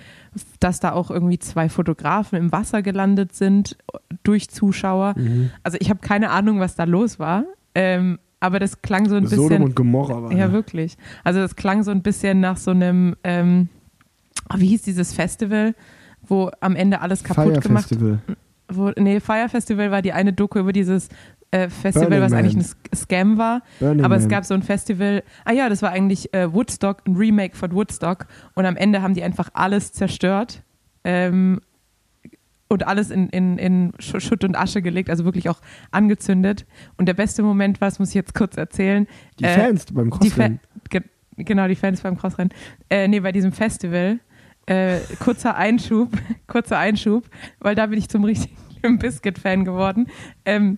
dass da auch irgendwie zwei Fotografen im Wasser gelandet sind durch Zuschauer. Also ich habe keine Ahnung, was da los war. Ähm, aber das klang so ein Sodom bisschen. und Gomorra war Ja, ne? wirklich. Also das klang so ein bisschen nach so einem, ähm, ah, wie hieß dieses Festival, wo am Ende alles kaputt Fire gemacht Festival. wo, Nee, Fire Festival war die eine Doku über dieses äh, Festival, Burning was Man. eigentlich ein Scam war. Burning Aber es Man. gab so ein Festival, ah ja, das war eigentlich äh, Woodstock, ein Remake von Woodstock. Und am Ende haben die einfach alles zerstört. Ähm, und alles in, in, in Sch- Schutt und Asche gelegt, also wirklich auch angezündet. Und der beste Moment war, das muss ich jetzt kurz erzählen, Die äh, Fans beim Fa Crossrennen. ge genau, die Fans beim Crossrennen. Äh, nee, bei diesem Festival. Äh, kurzer Einschub, kurzer Einschub, weil da bin ich zum richtigen Bizkit-Fan geworden. Ähm,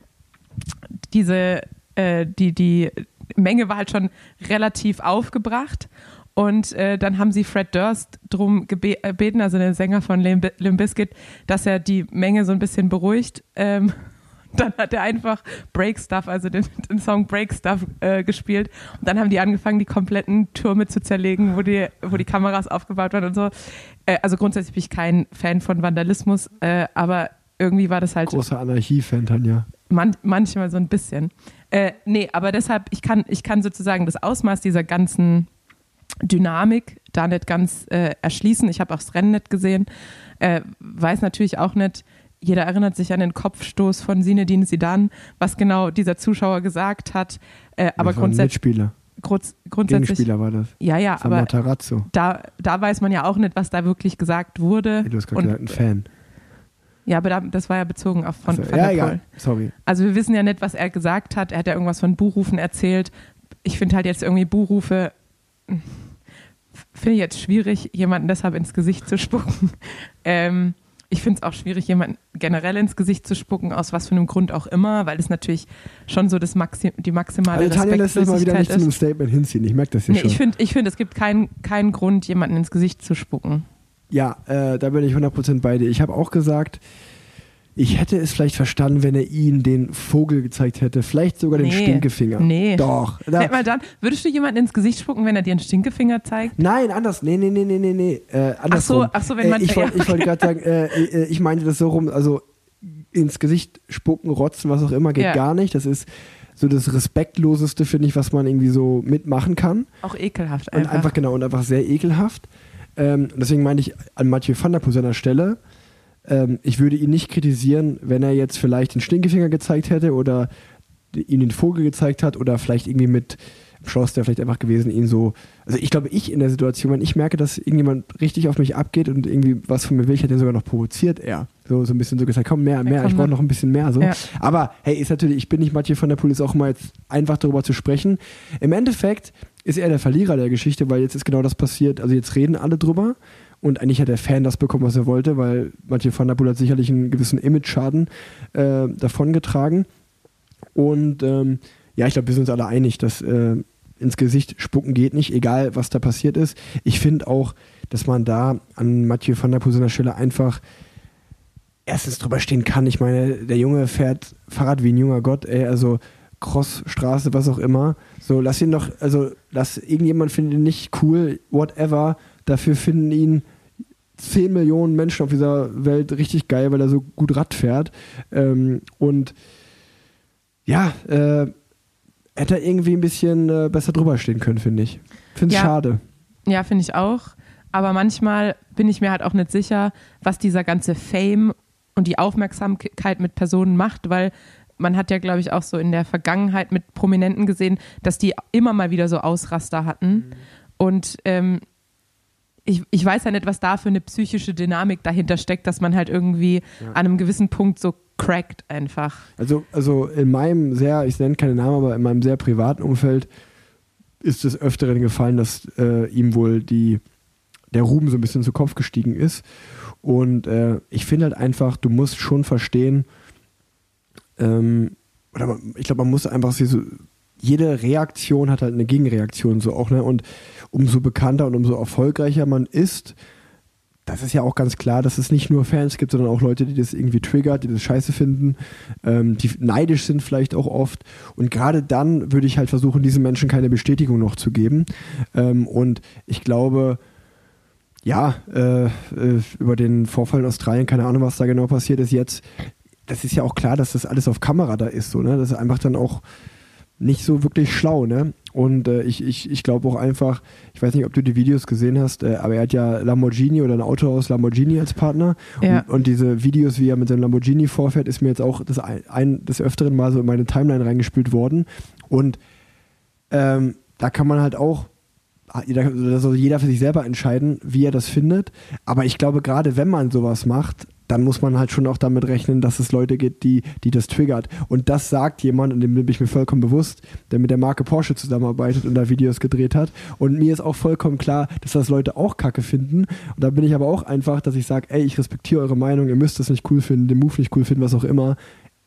diese, äh, die, die Menge war halt schon relativ aufgebracht. Und äh, dann haben sie Fred Durst drum gebe- gebeten, also der Sänger von Limp Limp Bizkit, dass er die Menge so ein bisschen beruhigt. Ähm, dann hat er einfach Break Stuff, also den, den Song Break Stuff äh, gespielt. Und dann haben die angefangen, die kompletten Türme zu zerlegen, wo die, wo die Kameras aufgebaut waren und so. Äh, also grundsätzlich bin ich kein Fan von Vandalismus, äh, aber irgendwie war das halt Großer Anarchie-Fan, Tanja. Man, manchmal so ein bisschen. Äh, nee, aber deshalb, ich kann, ich kann sozusagen das Ausmaß dieser ganzen Dynamik da nicht ganz äh, erschließen. Ich habe auch das Rennen nicht gesehen. Äh, weiß natürlich auch nicht, jeder erinnert sich an den Kopfstoß von Sinedin Sidan, was genau dieser Zuschauer gesagt hat. Äh, aber grundsätzlich, Mitspieler. grunds grundsätzlich, Gegenspieler war das. ja, ja, Das aber da, da weiß man ja auch nicht, was da wirklich gesagt wurde. Du hast gerade gesagt, ein Fan. Ja, aber da, das war ja bezogen auf von, Also, ja. Poel. Sorry. Also wir wissen ja nicht, was er gesagt hat. Er hat ja irgendwas von Buhrufen erzählt. Ich finde halt jetzt irgendwie Buhrufe, hm, finde ich jetzt schwierig, jemanden deshalb ins Gesicht zu spucken. Ähm, ich finde es auch schwierig, jemanden generell ins Gesicht zu spucken, aus was für einem Grund auch immer, weil es natürlich schon so das Maxi die maximale Also Tanja lässt sich mal wieder nicht zu einem ist. Statement hinziehen. Ich merke das hier Nee, schon. ich finde, ich find, es gibt keinen keinen Grund, jemanden ins Gesicht zu spucken. Ja, äh, da bin ich 100% bei dir. Ich habe auch gesagt, ich hätte es vielleicht verstanden, wenn er ihnen den Vogel gezeigt hätte. Vielleicht sogar den Nee. Stinkefinger. Nee. Doch. Da, mal dann, würdest du jemanden ins Gesicht spucken, wenn er dir einen Stinkefinger zeigt? Nein, anders. Nee, nee, nee, nee, nee, nee. Äh, andersrum. ach so, wenn man- Äh, ich wollte ja, wollte gerade sagen, äh, äh, ich meinte das so rum, also ins Gesicht spucken, rotzen, was auch immer, geht Ja. gar nicht. Das ist so das Respektloseste, finde ich, was man irgendwie so mitmachen kann. Auch ekelhaft Und einfach. einfach, genau, und einfach sehr ekelhaft. Ähm, deswegen meine ich an Mathieu van der Poel seiner Stelle, ähm, ich würde ihn nicht kritisieren, wenn er jetzt vielleicht den Stinkefinger gezeigt hätte oder ihn den Vogel gezeigt hat oder vielleicht irgendwie mit Schloss der vielleicht einfach gewesen, ihn so. Also ich glaube, ich in der Situation, wenn ich merke, dass irgendjemand richtig auf mich abgeht und irgendwie was von mir will, ich hätte ihn sogar noch provoziert eher. So, so ein bisschen so gesagt, komm, mehr, mehr, ich brauche noch ein bisschen mehr. So. Ja. Aber hey, ist natürlich, ich bin nicht Mathieu van der Poel, ist auch mal jetzt einfach darüber zu sprechen. Im Endeffekt ist er der Verlierer der Geschichte, weil jetzt ist genau das passiert. Also jetzt reden alle drüber und eigentlich hat der Fan das bekommen, was er wollte, weil Mathieu van der Poel hat sicherlich einen gewissen Image-Schaden äh, davongetragen. Und ähm, ja, ich glaube, wir sind uns alle einig, dass äh, ins Gesicht spucken geht nicht, egal was da passiert ist. Ich finde auch, dass man da an Mathieu van der Poel Stelle einfach erstens drüber stehen kann. Ich meine, der Junge fährt Fahrrad wie ein junger Gott, ey, also Crossstraße, was auch immer. So, lass ihn doch, also lass irgendjemand findet ihn nicht cool, whatever. Dafür finden ihn 10 Millionen Menschen auf dieser Welt richtig geil, weil er so gut Rad fährt. Ähm, und ja, äh, hätte er irgendwie ein bisschen äh, besser drüber stehen können, finde ich. Finde es Ja. schade. Ja, finde ich auch. Aber manchmal bin ich mir halt auch nicht sicher, was dieser ganze Fame und die Aufmerksamkeit mit Personen macht, weil man hat ja, glaube ich, auch so in der Vergangenheit mit Prominenten gesehen, dass die immer mal wieder so Ausraster hatten. Und ähm, ich, ich weiß ja nicht, was da für eine psychische Dynamik dahinter steckt, dass man halt irgendwie an einem gewissen Punkt so crackt einfach. Also, also in meinem sehr, ich nenne keine Namen, aber in meinem sehr privaten Umfeld ist es öfteren gefallen, dass äh, ihm wohl die, der Ruhm so ein bisschen zu Kopf gestiegen ist. Und äh, ich finde halt einfach, du musst schon verstehen, ähm, oder man, ich glaube, man muss einfach so, jede Reaktion hat halt eine Gegenreaktion so auch, ne? Und umso bekannter und umso erfolgreicher man ist, das ist ja auch ganz klar, dass es nicht nur Fans gibt, sondern auch Leute, die das irgendwie triggert, die das scheiße finden, ähm, die neidisch sind vielleicht auch oft. Und gerade dann würde ich halt versuchen, diesen Menschen keine Bestätigung noch zu geben. Ähm, und ich glaube, ja, äh, äh, über den Vorfall in Australien, keine Ahnung, was da genau passiert ist jetzt, das ist ja auch klar, dass das alles auf Kamera da ist, so, ne? Das ist einfach dann auch nicht so wirklich schlau, ne? Und äh, ich, ich, ich glaube auch einfach, ich weiß nicht, ob du die Videos gesehen hast, äh, aber er hat ja Lamborghini oder ein Auto aus Lamborghini als Partner. Ja. Und, und diese Videos, wie er mit seinem Lamborghini vorfährt, ist mir jetzt auch das ein, ein des Öfteren mal so in meine Timeline reingespült worden. Und ähm, da kann man halt auch, jeder, da soll jeder für sich selber entscheiden, wie er das findet. Aber ich glaube, gerade wenn man sowas macht, dann muss man halt schon auch damit rechnen, dass es Leute gibt, die, die das triggert. Und das sagt jemand, und dem bin ich mir vollkommen bewusst, der mit der Marke Porsche zusammenarbeitet und da Videos gedreht hat. Und mir ist auch vollkommen klar, dass das Leute auch kacke finden. Und da bin ich aber auch einfach, dass ich sage, ey, ich respektiere eure Meinung, ihr müsst das nicht cool finden, den Move nicht cool finden, was auch immer.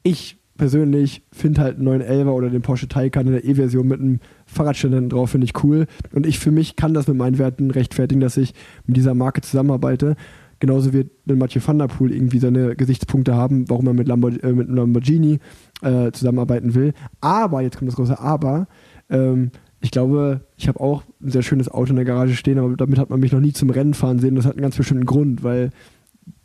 Ich persönlich finde halt einen 911er oder den Porsche Taycan in der E-Version mit einem Fahrradständer drauf, finde ich cool. Und ich für mich kann das mit meinen Werten rechtfertigen, dass ich mit dieser Marke zusammenarbeite. Genauso wird ein Mathieu van der Poel irgendwie seine Gesichtspunkte haben, warum er mit, Lambor äh, mit Lamborghini äh, zusammenarbeiten will. Aber, jetzt kommt das große Aber, ähm, ich glaube, ich habe auch ein sehr schönes Auto in der Garage stehen, aber damit hat man mich noch nie zum Rennen fahren sehen. Das hat einen ganz bestimmten Grund, weil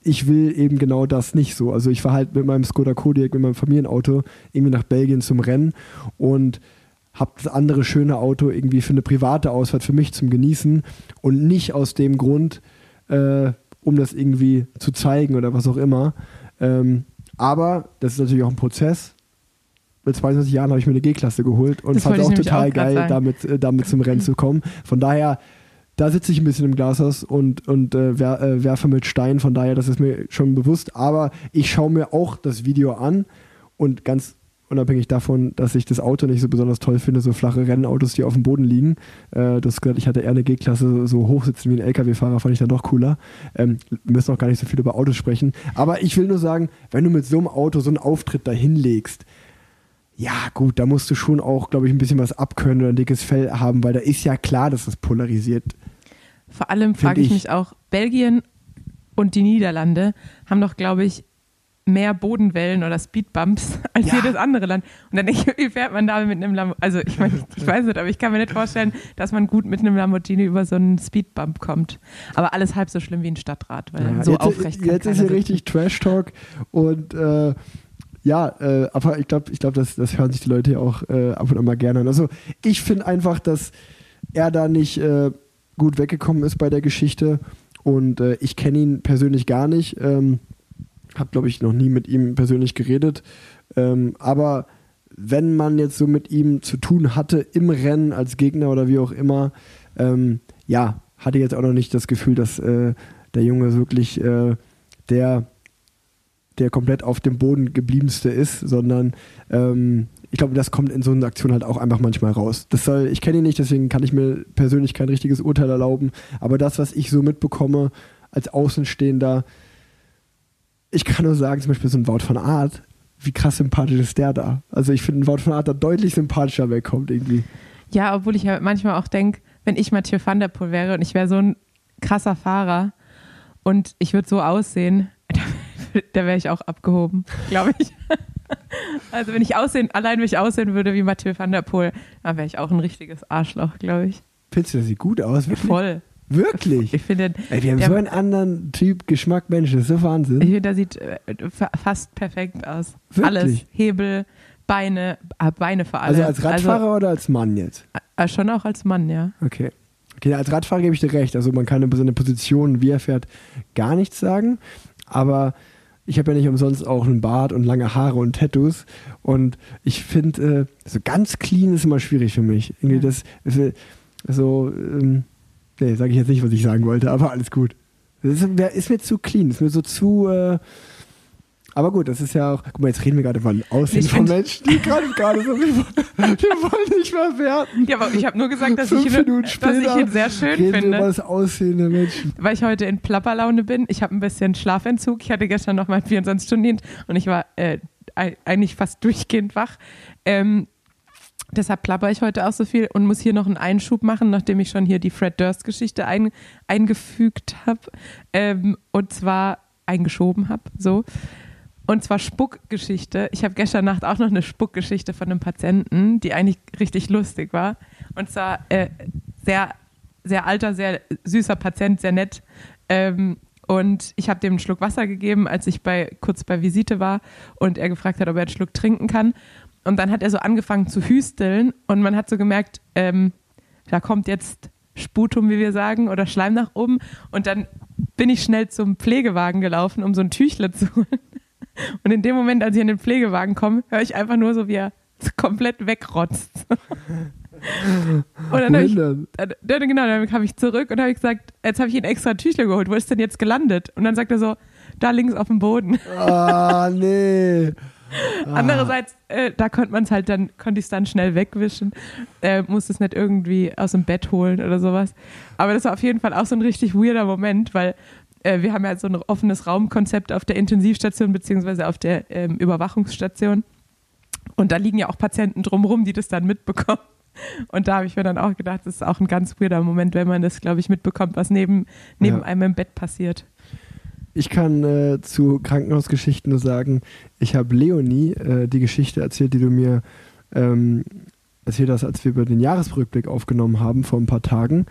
ich will eben genau das nicht so. Also ich fahre halt mit meinem Skoda Kodiaq, mit meinem Familienauto irgendwie nach Belgien zum Rennen und habe das andere schöne Auto irgendwie für eine private Ausfahrt für mich zum Genießen und nicht aus dem Grund, äh, um das irgendwie zu zeigen oder was auch immer. Ähm, aber das ist natürlich auch ein Prozess. Mit 22 Jahren habe ich mir eine G-Klasse geholt und Das fand es auch total auch geil, sagen. damit, äh, damit zum Rennen zu kommen. Von daher, da sitze ich ein bisschen im Glashaus und, und äh, wer, äh, werfe mit Stein. Von daher, das ist mir schon bewusst. Aber ich schaue mir auch das Video an und ganz unabhängig davon, dass ich das Auto nicht so besonders toll finde, so flache Rennautos, die auf dem Boden liegen. Äh, du hast gesagt, ich hatte eher eine G-Klasse, so hoch sitzen wie ein LKW-Fahrer, fand ich dann doch cooler. Ähm, wir müssen auch gar nicht so viel über Autos sprechen. Aber ich will nur sagen, wenn du mit so einem Auto so einen Auftritt da hinlegst, ja, gut, da musst du schon auch, glaube ich, ein bisschen was abkönnen oder ein dickes Fell haben, weil da ist ja klar, dass das polarisiert. Vor allem frage ich ich. mich auch, Belgien und die Niederlande haben doch, glaube ich, mehr Bodenwellen oder Speedbumps als Ja. jedes andere Land. Und dann denke ich, wie fährt man da mit einem Lamborghini? Also ich meine, ich weiß nicht, aber ich kann mir nicht vorstellen, dass man gut mit einem Lamborghini über so einen Speedbump kommt. Aber alles halb so schlimm wie ein Stadtrat, weil Ja, so jetzt, aufrecht Jetzt ist hier richtig. Trash-Talk und äh, ja, äh, aber ich glaube, ich glaub, das, das hören sich die Leute ja auch äh, ab und an mal gerne an. Also ich finde einfach, dass er da nicht äh, gut weggekommen ist bei der Geschichte und äh, ich kenne ihn persönlich gar nicht. Ähm, habe, glaube ich, noch nie mit ihm persönlich geredet. Ähm, aber wenn man jetzt so mit ihm zu tun hatte im Rennen als Gegner oder wie auch immer, ähm, ja, hatte jetzt auch noch nicht das Gefühl, dass äh, der Junge wirklich äh, der, der komplett auf dem Boden gebliebenste ist, sondern ähm, ich glaube, das kommt in so einer Aktion halt auch einfach manchmal raus. Das soll, ich kenne ihn nicht, deswegen kann ich mir persönlich kein richtiges Urteil erlauben. Aber das, was ich so mitbekomme als Außenstehender, ich kann nur sagen, zum Beispiel so ein Wout von Art, wie krass sympathisch ist der da? Also ich finde, ein Wout von Art da deutlich sympathischer wegkommt irgendwie. Ja, obwohl ich ja manchmal auch denke, wenn ich Mathieu van der Poel wäre und ich wäre so ein krasser Fahrer und ich würde so aussehen, da wäre ich auch abgehoben, glaube ich. Also wenn ich aussehen, allein wenn ich aussehen würde wie Mathieu van der Poel, dann wäre ich auch ein richtiges Arschloch, glaube ich. Findest du, der sieht gut aus? Wirklich? Voll. Wirklich? Ich finde, Ey, wir haben der- so einen anderen Typ Geschmack, Mensch, das ist so Wahnsinn. ich finde, der sieht äh, fa- fast perfekt aus. Wirklich? Alles. Hebel, Beine, ah, Beine vor allem. also als Radfahrer oder als Mann jetzt? Also, äh, schon auch als Mann, ja. Okay. Okay, als Radfahrer gebe ich dir recht. Also man kann über seine Position, wie er fährt, gar nichts sagen. Aber ich habe ja nicht umsonst auch einen Bart und lange Haare und Tattoos. Und ich finde, äh, so ganz clean ist immer schwierig für mich. Irgendwie Ja. das, ist, so, ähm, nee, sage ich jetzt nicht, was ich sagen wollte, aber alles gut. Das ist, ist mir zu clean, ist mir so zu, äh, aber gut, das ist ja auch, guck mal, jetzt reden wir gerade von Aussehen Ich von Menschen, die gerade gerade so, wir, wollen- nicht mehr werten. Ja, aber ich habe nur gesagt, dass, Fünf ich ihn, dass ich ihn sehr schön reden wir über finde. das Aussehen der Menschen. weil ich heute in Plapperlaune bin. Ich habe ein bisschen Schlafentzug. Ich hatte gestern noch mal 24 Stunden und ich war äh, ei- eigentlich fast durchgehend wach. Ähm, deshalb plapper ich heute auch so viel und muss hier noch einen Einschub machen, nachdem ich schon hier die Fred Durst-Geschichte ein, eingefügt habe. Ähm, und zwar eingeschoben habe. So. Und zwar Spuckgeschichte. Ich habe gestern Nacht auch noch eine Spuckgeschichte von einem Patienten, die eigentlich richtig lustig war. Und zwar äh, sehr, sehr alter, sehr süßer Patient, sehr nett. Ähm, und ich habe dem einen Schluck Wasser gegeben, als ich bei, kurz bei Visite war und er gefragt hat, ob er einen Schluck trinken kann. Und dann hat er so angefangen zu hüsteln und man hat so gemerkt, ähm, da kommt jetzt Sputum, wie wir sagen, oder Schleim nach oben. Und dann bin ich schnell zum Pflegewagen gelaufen, um so ein Tüchle zu holen. Und in dem Moment, als ich in den Pflegewagen komme, höre ich einfach nur so, wie er komplett wegrotzt. Und dann habe ich, dann, genau, dann habe ich zurück und habe gesagt, jetzt habe ich ihn extra Tüchle geholt, wo ist denn jetzt gelandet? Und dann sagt er so, da links auf dem Boden. Ah, nee. Ah. Andererseits, äh, da konnte man es halt dann, konnte ich es dann schnell wegwischen, äh, musste es nicht irgendwie aus dem Bett holen oder sowas. Aber das war auf jeden Fall auch so ein richtig weirder Moment, weil äh, wir haben ja so ein offenes Raumkonzept auf der Intensivstation beziehungsweise auf der ähm, Überwachungsstation. Und da liegen ja auch Patienten drumherum, die das dann mitbekommen. Und da habe ich mir dann auch gedacht, das ist auch ein ganz weirder Moment, wenn man das, glaube ich, mitbekommt, was neben, neben Ja. einem im Bett passiert. Ich kann äh, zu Krankenhausgeschichten nur sagen, ich habe Leonie äh, die Geschichte erzählt, die du mir ähm, erzählt hast, als wir über den Jahresrückblick aufgenommen haben vor ein paar Tagen.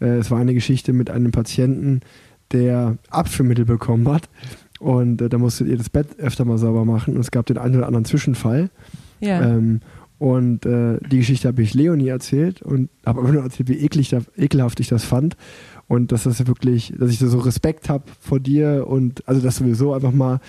Äh, es war eine Geschichte mit einem Patienten, der Abführmittel bekommen hat. Und äh, da musstet ihr das Bett öfter mal sauber machen. Und es gab den einen oder anderen Zwischenfall. Ja. Ähm, und äh, die Geschichte habe ich Leonie erzählt und habe aber nur erzählt, wie eklig ekelhaft ich das fand. Und dass das wirklich, dass ich da so Respekt habe vor dir und also das sowieso einfach mal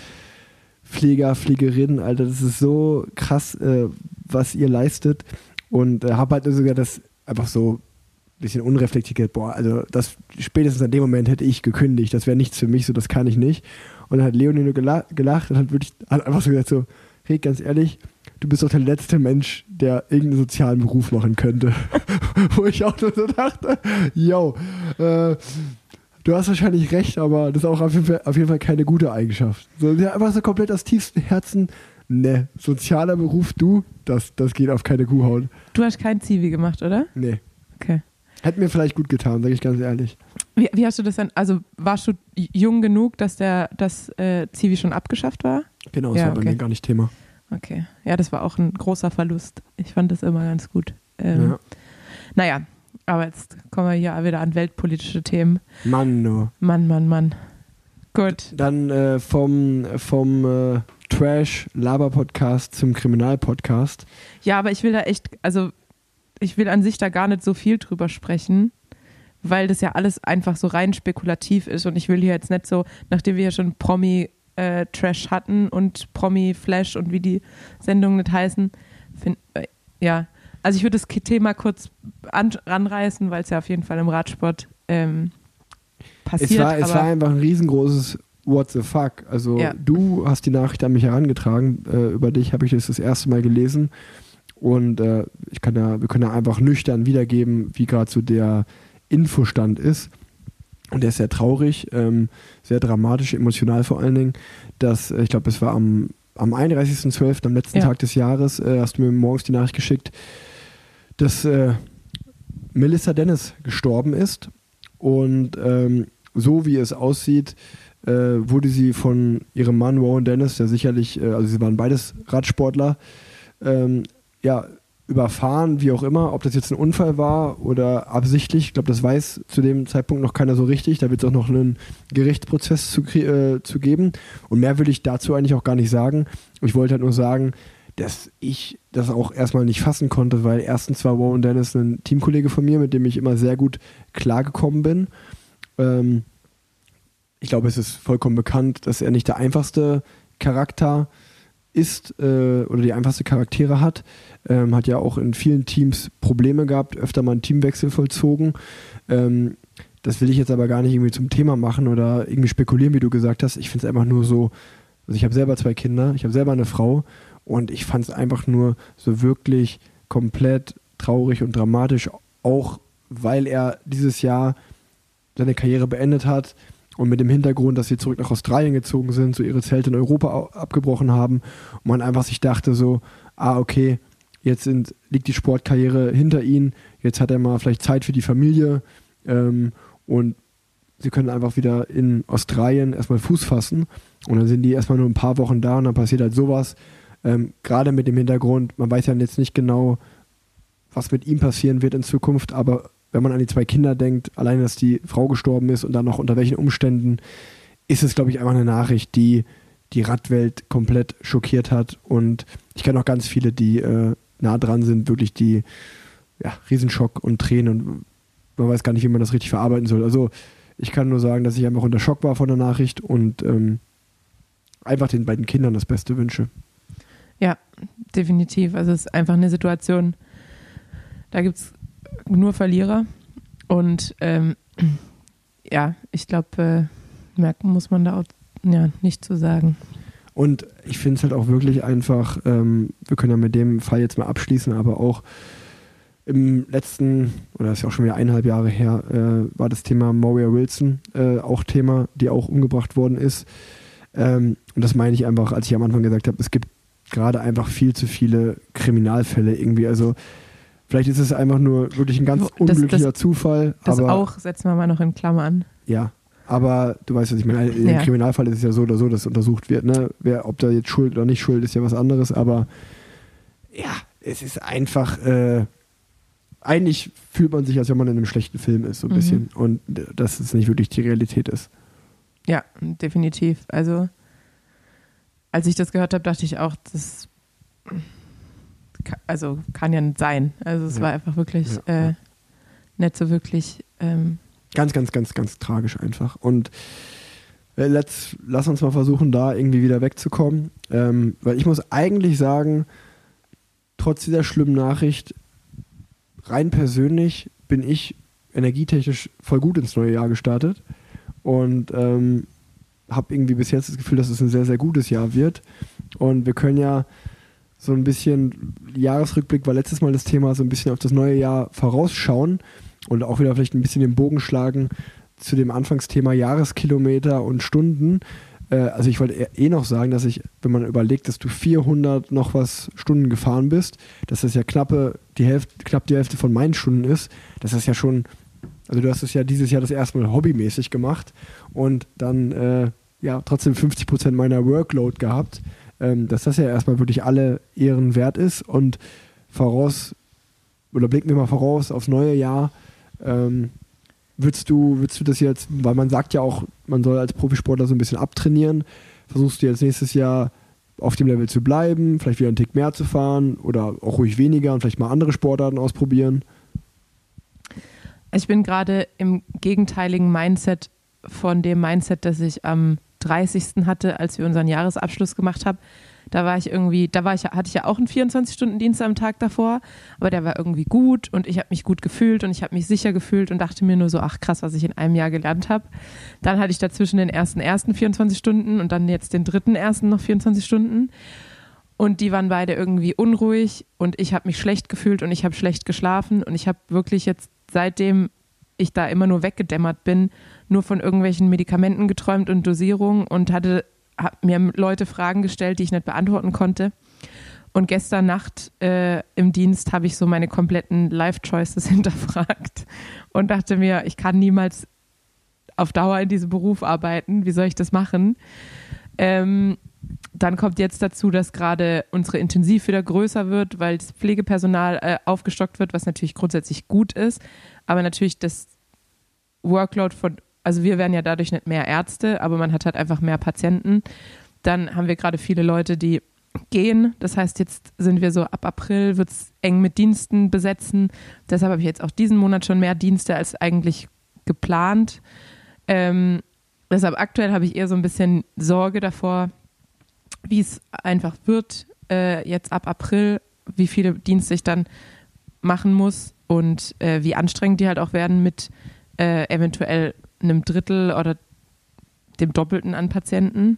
Pfleger, Pflegerin, Alter, das ist so krass, äh, was ihr leistet. Und äh, habe halt sogar das einfach so ein bisschen unreflektiert, boah, also das spätestens an dem Moment hätte ich gekündigt, das wäre nichts für mich, so das kann ich nicht. Und dann hat Leonie nur gela gelacht und hat wirklich hat einfach so gesagt so, hey, ganz ehrlich, du bist doch der letzte Mensch, der irgendeinen sozialen Beruf machen könnte. Wo ich auch nur so dachte, yo, äh, du hast wahrscheinlich recht, aber das ist auch auf jeden Fall, auf jeden Fall keine gute Eigenschaft. So, ja, einfach so komplett aus tiefstem Herzen, ne, sozialer Beruf, du, das, das geht auf keine Kuhhaut. Du hast kein Zivi gemacht, oder? Nee. Okay. Hätte mir vielleicht gut getan, sage ich ganz ehrlich. Wie, wie hast du das dann, also warst du jung genug, dass der das äh, Zivi schon abgeschafft war? Genau, das Ja, war bei okay. mir gar nicht Thema. Okay. Ja, das war auch ein großer Verlust. Ich fand das immer ganz gut. Ähm, Ja. Naja, aber jetzt kommen wir hier wieder an weltpolitische Themen. Mann, nur. Mann, Mann, Mann. Gut. Dann äh, vom, vom äh, Trash-Laber-Podcast zum Kriminal-Podcast. Ja, aber ich will da echt, also ich will an sich da gar nicht so viel drüber sprechen, weil das ja alles einfach so rein spekulativ ist und ich will hier jetzt nicht so, nachdem wir ja schon Promi-Trash hatten und Promi-Flash und wie die Sendungen nicht heißen, find, äh, ja, also ich würde das Thema kurz an, ranreißen, weil es ja auf jeden Fall im Radsport ähm, passiert. Es war, es war einfach ein riesengroßes What the fuck. Also Ja. du hast die Nachricht an mich herangetragen. Äh, über dich habe ich das das erste Mal gelesen. Und äh, ich kann ja, wir können ja einfach nüchtern wiedergeben, wie gerade so der Infostand ist. Und der ist sehr traurig, ähm, sehr dramatisch, emotional vor allen Dingen. Dass, äh, ich glaube, es war am, am 31.12., am letzten Ja. Tag des Jahres, äh, hast du mir morgens die Nachricht geschickt, dass äh, Melissa Dennis gestorben ist. Und ähm, so wie es aussieht, äh, wurde sie von ihrem Mann Rowan Dennis, der sicherlich, äh, also sie waren beides Radsportler, ähm, ja, überfahren, wie auch immer, ob das jetzt ein Unfall war oder absichtlich. Ich glaube, das weiß zu dem Zeitpunkt noch keiner so richtig. Da wird es auch noch einen Gerichtsprozess zu, äh, zu geben. Und mehr will ich dazu eigentlich auch gar nicht sagen. Ich wollte halt nur sagen, dass ich das auch erstmal nicht fassen konnte, weil erstens war Rowan Dennis ein Teamkollege von mir, mit dem ich immer sehr gut klargekommen bin. Ähm, ich glaube, es ist vollkommen bekannt, dass er nicht der einfachste Charakter ist äh, oder die einfachste Charaktere hat. Ähm, hat ja auch in vielen Teams Probleme gehabt, öfter mal einen Teamwechsel vollzogen. Ähm, das will ich jetzt aber gar nicht irgendwie zum Thema machen oder irgendwie spekulieren, wie du gesagt hast. Ich finde es einfach nur so, also ich habe selber zwei Kinder, ich habe selber eine Frau und ich fand es einfach nur so wirklich komplett traurig und dramatisch, auch weil er dieses Jahr seine Karriere beendet hat und mit dem Hintergrund, dass sie zurück nach Australien gezogen sind, so ihre Zelte in Europa abgebrochen haben. Und man einfach sich dachte so, ah okay, jetzt sind, liegt die Sportkarriere hinter ihnen, jetzt hat er mal vielleicht Zeit für die Familie. Ähm, und sie können einfach wieder in Australien erstmal Fuß fassen. Und dann sind die erstmal nur ein paar Wochen da und dann passiert halt sowas, ähm, gerade mit dem Hintergrund, man weiß ja jetzt nicht genau, was mit ihm passieren wird in Zukunft, aber wenn man an die zwei Kinder denkt, allein, dass die Frau gestorben ist und dann noch unter welchen Umständen, ist es, glaube ich, einfach eine Nachricht, die die Radwelt komplett schockiert hat. Und ich kenne auch ganz viele, die äh, nah dran sind, wirklich die ja, Riesenschock und Tränen und man weiß gar nicht, wie man das richtig verarbeiten soll. Also ich kann nur sagen, dass ich einfach unter Schock war von der Nachricht und ähm, einfach den beiden Kindern das Beste wünsche. Ja, definitiv. Also es ist einfach eine Situation, da gibt es nur Verlierer. Und ähm, ja, ich glaube, äh, merken muss man da auch ja, nicht zu sagen. Und ich finde es halt auch wirklich einfach, ähm, wir können ja mit dem Fall jetzt mal abschließen, aber auch im letzten, oder das ist ja auch schon wieder eineinhalb Jahre her, äh, war das Thema Moria Wilson äh, auch Thema, die auch umgebracht worden ist. Ähm, und das meine ich einfach, als ich am Anfang gesagt habe, es gibt gerade einfach viel zu viele Kriminalfälle irgendwie. Also vielleicht ist es einfach nur wirklich ein ganz Das- das- unglücklicher Zufall. Das aber auch setzen wir mal noch in Klammern. ja, aber du weißt, was ich meine. Im Ja. Kriminalfall ist es ja so oder so, dass untersucht wird. Ne? Wer, ob da jetzt schuld oder nicht schuld, ist ja was anderes. Aber ja, es ist einfach. Äh, eigentlich fühlt man sich, als wenn man in einem schlechten Film ist, so ein Mhm. bisschen. Und dass es nicht wirklich die Realität ist. Ja, definitiv. Also, als ich das gehört habe, dachte ich auch, das also kann ja nicht sein. Also es Ja. war einfach wirklich Ja, äh, nicht so wirklich. Ähm, Ganz, ganz, ganz, ganz tragisch einfach. Und äh, let's, lass uns mal versuchen, da irgendwie wieder wegzukommen. Ähm, weil ich muss eigentlich sagen, trotz dieser schlimmen Nachricht, rein persönlich bin ich energietechnisch voll gut ins neue Jahr gestartet. Und ähm, habe irgendwie bis jetzt das Gefühl, dass es ein sehr, sehr gutes Jahr wird. Und wir können ja so ein bisschen, Jahresrückblick war letztes Mal das Thema, so ein bisschen auf das neue Jahr vorausschauen und auch wieder vielleicht ein bisschen den Bogen schlagen zu dem Anfangsthema Jahreskilometer und Stunden. Äh, also ich wollte eh- eh noch sagen, dass ich, wenn man überlegt, dass du 400 noch was Stunden gefahren bist, dass das ja knappe die Hälfte, knapp die Hälfte von meinen Stunden ist, das ist ja schon, also du hast es ja dieses Jahr das erste Mal hobbymäßig gemacht und dann äh, ja trotzdem 50 Prozent meiner Workload gehabt, ähm, dass das ja erstmal wirklich alle Ehren wert ist und voraus, oder blicken wir mal voraus aufs neue Jahr, ähm, würdest du, würdest du das jetzt, weil man sagt ja auch, man soll als Profisportler so ein bisschen abtrainieren, versuchst du jetzt nächstes Jahr auf dem Level zu bleiben, vielleicht wieder einen Tick mehr zu fahren oder auch ruhig weniger und vielleicht mal andere Sportarten ausprobieren? ich bin gerade im gegenteiligen Mindset von dem Mindset, das ich am 30. hatte, als wir unseren Jahresabschluss gemacht haben. Da war ich irgendwie, da war ich, hatte ich ja auch einen 24-Stunden-Dienst am Tag davor, aber der war irgendwie gut und ich habe mich gut gefühlt und ich habe mich sicher gefühlt und dachte mir nur so, ach krass, was ich in einem Jahr gelernt habe. Dann hatte ich dazwischen den ersten ersten 24 Stunden und dann jetzt den dritten ersten noch 24 Stunden. Und die waren beide irgendwie unruhig und ich habe mich schlecht gefühlt und ich habe schlecht geschlafen und ich habe wirklich jetzt, seitdem ich da immer nur weggedämmert bin, nur von irgendwelchen Medikamenten geträumt und Dosierung und hatte hab mir Leute Fragen gestellt, die ich nicht beantworten konnte. Und gestern Nacht äh, im Dienst habe ich so meine kompletten Life-Choices hinterfragt und dachte mir, ich kann niemals auf Dauer in diesem Beruf arbeiten. Wie soll ich das machen? Ähm, dann kommt jetzt dazu, dass gerade unsere Intensiv wieder größer wird, weil das Pflegepersonal äh, aufgestockt wird, was natürlich grundsätzlich gut ist. Aber natürlich das Workload von, also wir werden ja dadurch nicht mehr Ärzte, aber man hat halt einfach mehr Patienten. Dann haben wir gerade viele Leute, die gehen. Das heißt, jetzt sind wir so ab April, wird es eng mit Diensten besetzen. Deshalb habe ich jetzt auch diesen Monat schon mehr Dienste als eigentlich geplant. Ähm, deshalb aktuell habe ich eher so ein bisschen Sorge davor, wie es einfach wird, äh, jetzt ab April, wie viele Dienste ich dann machen muss und äh, wie anstrengend die halt auch werden mit äh, eventuell einem Drittel oder dem Doppelten an Patienten.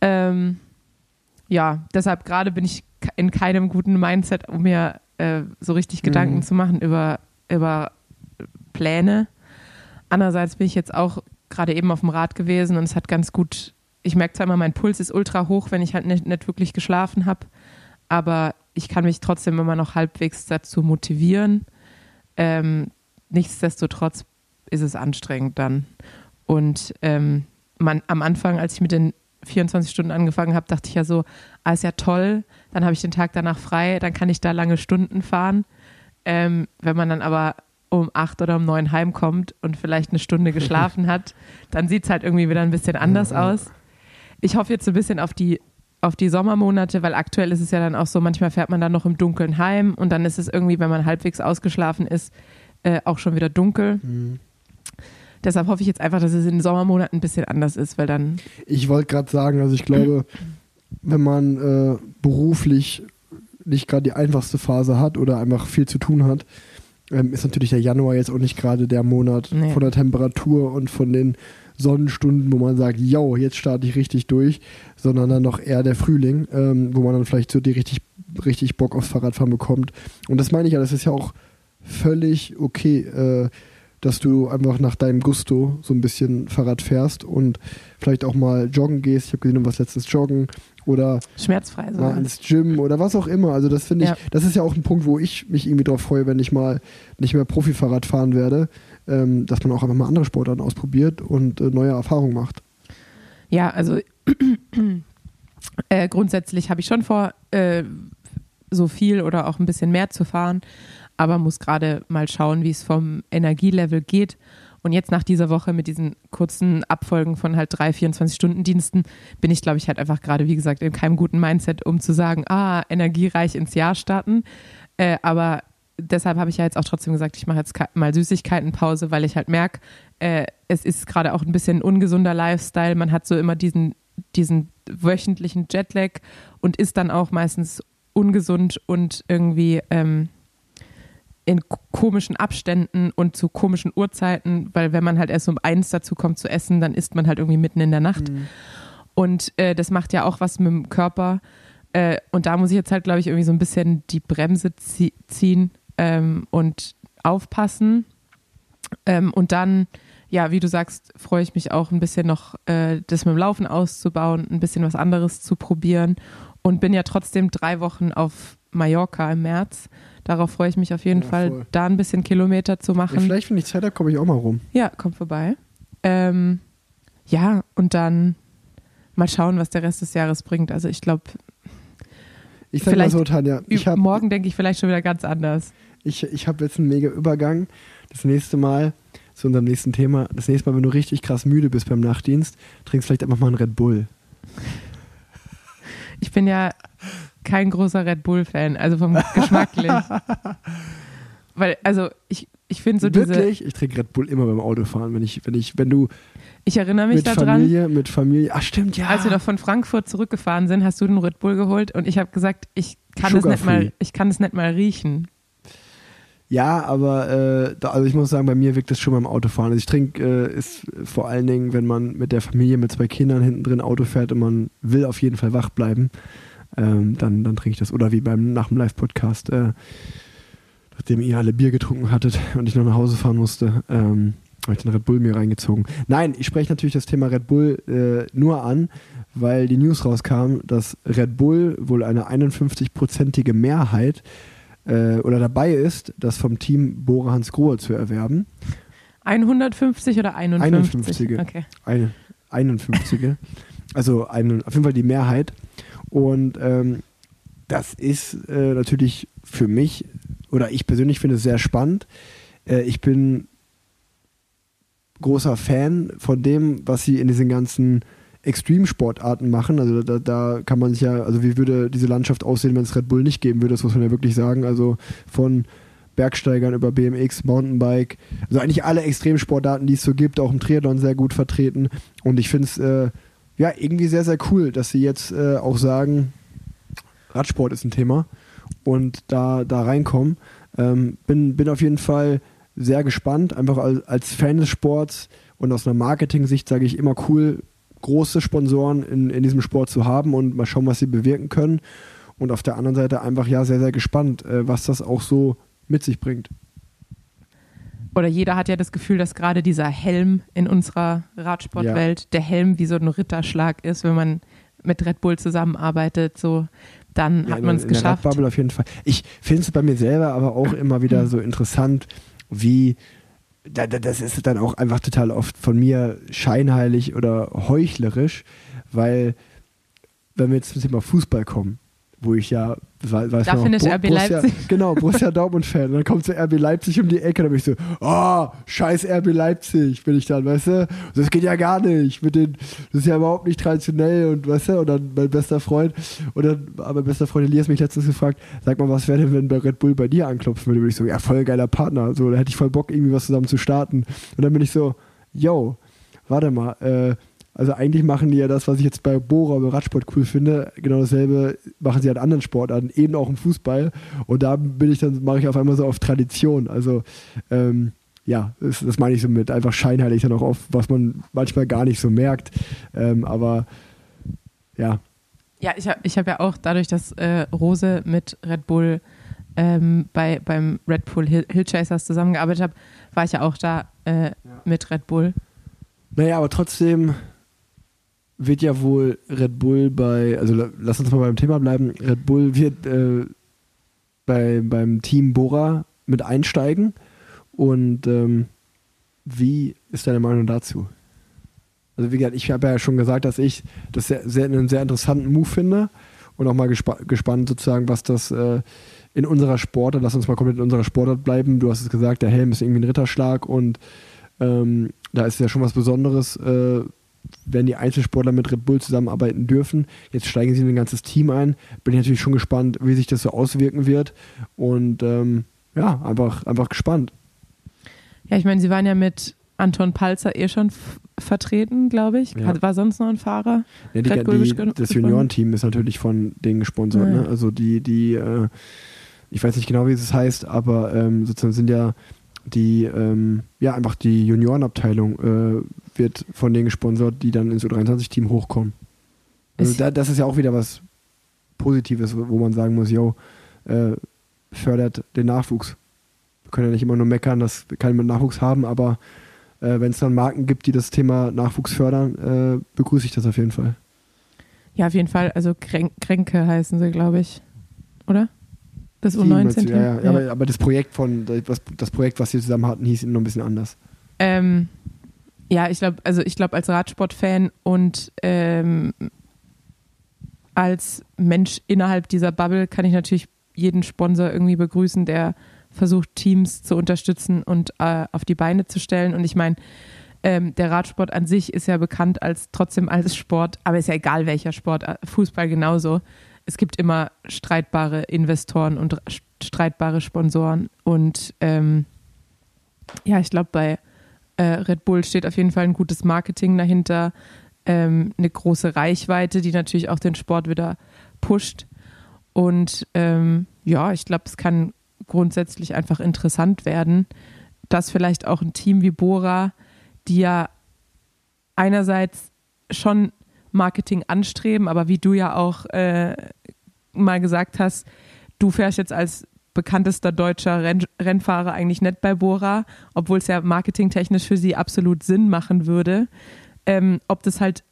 Ähm, ja, deshalb gerade bin ich in keinem guten Mindset, um mir äh, so richtig Gedanken Mhm. zu machen über, über Pläne. Andererseits bin ich jetzt auch gerade eben auf dem Rad gewesen und es hat ganz gut, ich merke zwar immer, mein Puls ist ultra hoch, wenn ich halt nicht, nicht wirklich geschlafen habe, aber ich kann mich trotzdem immer noch halbwegs dazu motivieren. Ähm, nichtsdestotrotz ist es anstrengend dann. Und ähm, man, am Anfang, als ich mit den 24 Stunden angefangen habe, dachte ich ja so, ah, ist ja toll, dann habe ich den Tag danach frei, dann kann ich da lange Stunden fahren. Ähm, wenn man dann aber um acht oder um neun heimkommt und vielleicht eine Stunde geschlafen hat, dann sieht es halt irgendwie wieder ein bisschen anders aus. Ich hoffe jetzt so ein bisschen auf die, auf die Sommermonate, weil aktuell ist es ja dann auch so, manchmal fährt man dann noch im Dunkeln heim und dann ist es irgendwie, wenn man halbwegs ausgeschlafen ist, äh, auch schon wieder dunkel. Deshalb hoffe ich jetzt einfach, dass es in den Sommermonaten ein bisschen anders ist, weil dann, Ich wollte gerade sagen, also ich glaube, wenn man äh, beruflich nicht gerade die einfachste Phase hat oder einfach viel zu tun hat, ähm, ist natürlich der Januar jetzt auch nicht gerade der Monat Nee. von der Temperatur und von den Sonnenstunden, wo man sagt, yo, jetzt starte ich richtig durch, sondern dann noch eher der Frühling, ähm, wo man dann vielleicht so die richtig, richtig Bock aufs Fahrradfahren bekommt. Und das meine ich ja, das ist ja auch völlig okay, äh, dass du einfach nach deinem Gusto so ein bisschen Fahrrad fährst und vielleicht auch mal joggen gehst. Ich habe gesehen, du warst letztens joggen oder Schmerzfrei mal ins Gym oder was auch immer. Also das finde ich, Ja. das ist ja auch ein Punkt, wo ich mich irgendwie drauf freue, wenn ich mal nicht mehr Profifahrrad fahren werde, ähm, dass man auch einfach mal andere Sportarten ausprobiert und äh, neue Erfahrungen macht. Ja, also äh, grundsätzlich habe ich schon vor, äh, so viel oder auch ein bisschen mehr zu fahren, aber muss gerade mal schauen, wie es vom Energielevel geht. Und jetzt nach dieser Woche mit diesen kurzen Abfolgen von halt drei, 24-Stunden-Diensten bin ich, glaube ich, halt einfach gerade, wie gesagt, in keinem guten Mindset, um zu sagen, ah, energiereich ins Jahr starten. Äh, aber deshalb habe ich ja jetzt auch trotzdem gesagt, ich mache jetzt mal Süßigkeitenpause, weil ich halt merke, äh, es ist gerade auch ein bisschen ein ungesunder Lifestyle. Man hat so immer diesen, diesen wöchentlichen Jetlag und ist dann auch meistens ungesund und irgendwie ähm, in komischen Abständen und zu komischen Uhrzeiten, weil wenn man halt erst um eins dazu kommt zu essen, dann isst man halt irgendwie mitten in der Nacht. Und äh, das macht ja auch was mit dem Körper. Äh, und da muss ich jetzt halt, glaube ich, irgendwie so ein bisschen die Bremse zie ziehen ähm, und aufpassen. Ähm, und dann, ja, wie du sagst, freue ich mich auch ein bisschen noch, äh, das mit dem Laufen auszubauen, ein bisschen was anderes zu probieren. Und bin ja trotzdem drei Wochen auf Mallorca im März. Darauf freue ich mich auf jeden Ja, Fall, voll. da ein bisschen Kilometer zu Ja, machen. vielleicht, wenn ich Zeit habe, komme ich auch mal rum. Ja, kommt vorbei. Ähm, ja, und dann mal schauen, was der Rest des Jahres bringt. Also ich glaube, Ich sag Vielleicht mal so, Tanja, ich morgen denke ich vielleicht schon wieder ganz anders. Ich, ich hab jetzt einen mega Übergang. Das nächste Mal zu unserem nächsten Thema. Das nächste Mal, wenn du richtig krass müde bist beim Nachtdienst, trinkst vielleicht einfach mal einen Red Bull. Ich bin ja kein großer Red Bull-Fan, also vom geschmacklich. Weil, also ich, ich finde so diese, Wirklich? Ich trinke Red Bull immer beim Autofahren, wenn ich, wenn ich, wenn du ich erinnere mich mit daran, Familie, mit Familie. Ach stimmt, ja. als wir noch von Frankfurt zurückgefahren sind, hast du den Red Bull geholt und ich habe gesagt, ich kann es nicht mal, ich kann es nicht mal riechen. Ja, aber äh, da, also ich muss sagen, bei mir wirkt das schon beim Autofahren. Also ich trinke, äh, ist vor allen Dingen, wenn man mit der Familie, mit zwei Kindern hinten drin Auto fährt und man will auf jeden Fall wach bleiben, ähm, dann, dann trinke ich das. Oder wie beim nach dem Live-Podcast, äh, nachdem ihr alle Bier getrunken hattet und ich noch nach Hause fahren musste, ähm, habe ich den Red Bull mir reingezogen. Nein, ich spreche natürlich das Thema Red Bull äh, nur an, weil die News rauskam, dass Red Bull wohl eine 51-prozentige Mehrheit äh, oder dabei ist, das vom Team Bora Hans Grohe zu erwerben. 150 oder 51? 51. Okay. Eine 51. also eine, auf jeden Fall die Mehrheit. Und ähm, das ist äh, natürlich für mich, oder ich persönlich finde es sehr spannend. Äh, ich bin großer Fan von dem, was sie in diesen ganzen Extremsportarten machen. Also da, da kann man sich ja, also wie würde diese Landschaft aussehen, wenn es Red Bull nicht geben würde, das muss man ja wirklich sagen. Also von Bergsteigern über BMX, Mountainbike, also eigentlich alle Extremsportarten, die es so gibt, auch im Triathlon sehr gut vertreten. Und ich finde es äh, ja irgendwie sehr, sehr cool, dass sie jetzt äh, auch sagen, Radsport ist ein Thema und da, da reinkommen. Ähm, bin, bin auf jeden Fall sehr gespannt, einfach als, als Fan des Sports und aus einer Marketing-Sicht sage ich immer cool, große Sponsoren in, in diesem Sport zu haben und mal schauen, was sie bewirken können. Und auf der anderen Seite einfach ja sehr, sehr gespannt, äh, was das auch so mit sich bringt. Oder jeder hat ja das Gefühl, dass gerade dieser Helm in unserer Radsportwelt, der Helm wie so ein Ritterschlag ist, wenn man mit Red Bull zusammenarbeitet, so dann Ja, hat man es der geschafft. Radbubble auf jeden Fall. Ich finde es bei mir selber aber auch immer wieder so interessant, wie das ist dann auch einfach total oft von mir scheinheilig oder heuchlerisch, weil wenn wir jetzt zum Thema Fußball kommen, wo ich ja, weiß Da man noch, findest du RB Borussia, Leipzig. Genau, Borussia Dortmund-Fan. Und dann kommt so RB Leipzig um die Ecke, dann bin ich so, oh, scheiß RB Leipzig, bin ich dann, weißt du? Das geht ja gar nicht. Mit den, das ist ja überhaupt nicht traditionell und weißt du, und dann mein bester Freund, und dann hat mein bester Freund Elias mich letztens gefragt, sag mal, was wäre denn, wenn bei Red Bull bei dir anklopfen würde? Würde ich so, ja, voll geiler Partner. So, da hätte ich voll Bock, irgendwie was zusammen zu starten. Und dann bin ich so, yo, warte mal, äh, also eigentlich machen die ja das, was ich jetzt bei Bora beim Radsport cool finde, genau dasselbe machen sie an anderen Sportarten, eben auch im Fußball. Und da bin ich dann, mache ich auf einmal so auf Tradition. Also ähm, ja, das, das meine ich so mit einfach scheinheilig dann auch oft, was man manchmal gar nicht so merkt. Ähm, aber ja, Ja, ich habe ich hab ja auch dadurch, dass äh, Rose mit Red Bull ähm, bei, beim Red Bull Hill, Hill Chasers zusammengearbeitet habe, war ich ja auch da äh, mit Red Bull. Naja, aber trotzdem wird ja wohl Red Bull bei, also la- lass uns mal beim Thema bleiben, Red Bull wird äh, bei, beim Team Bora mit einsteigen. Und ähm, wie ist deine Meinung dazu? Also wie gesagt, ich habe ja schon gesagt, dass ich das sehr, sehr, einen sehr interessanten Move finde und auch mal gespa gespannt sozusagen, was das äh, in unserer Sportart, lass uns mal komplett in unserer Sportart bleiben. Du hast es gesagt, der Helm ist irgendwie ein Ritterschlag und ähm, da ist ja schon was Besonderes, äh, wenn die Einzelsportler mit Red Bull zusammenarbeiten dürfen. Jetzt steigen sie in ein ganzes Team ein. Bin ich natürlich schon gespannt, wie sich das so auswirken wird. Und ähm, ja, einfach, einfach gespannt. Ja, ich meine, sie waren ja mit Anton Palzer eh schon vertreten, glaube ich. Ja. War sonst noch ein Fahrer? Ja, die, die, das? Juniorenteam ist natürlich von denen gesponsert. Ja. Ne? Also die, die, äh, ich weiß nicht genau, wie es heißt, aber ähm, sozusagen sind ja die, ähm, ja, einfach die Juniorenabteilung äh, wird von denen gesponsert, die dann ins U23-Team hochkommen. Also da, das ist ja auch wieder was Positives, wo man sagen muss, yo, äh, fördert den Nachwuchs. Wir können ja nicht immer nur meckern, dass wir keinen Nachwuchs haben, aber äh, wenn es dann Marken gibt, die das Thema Nachwuchs fördern, äh, begrüße ich das auf jeden Fall. Ja, auf jeden Fall. Also Krän Kränke heißen sie, glaube ich. Oder? Das Team, U19-Team. Ja, ja. Aber, aber das Projekt von das, das Projekt, was sie zusammen hatten, hieß noch ein bisschen anders. Ähm, ja, ich glaube, also ich glaube, als Radsportfan und ähm, als Mensch innerhalb dieser Bubble kann ich natürlich jeden Sponsor irgendwie begrüßen, der versucht, Teams zu unterstützen und äh, auf die Beine zu stellen. Und ich meine, ähm, der Radsport an sich ist ja bekannt als trotzdem als Sport, aber ist ja egal welcher Sport, äh, Fußball genauso. Es gibt immer streitbare Investoren und st- streitbare Sponsoren. Und ähm, ja, ich glaube, bei äh, Red Bull steht auf jeden Fall ein gutes Marketing dahinter, ähm, eine große Reichweite, die natürlich auch den Sport wieder pusht. Und ähm, ja, ich glaube, es kann grundsätzlich einfach interessant werden, dass vielleicht auch ein Team wie Bora, die ja einerseits schon Marketing anstreben, aber wie du ja auch äh, mal gesagt hast, du fährst jetzt als bekanntester deutscher Renn Rennfahrer eigentlich nicht bei Bora, obwohl es ja marketingtechnisch für sie absolut Sinn machen würde. Ähm, ob das halt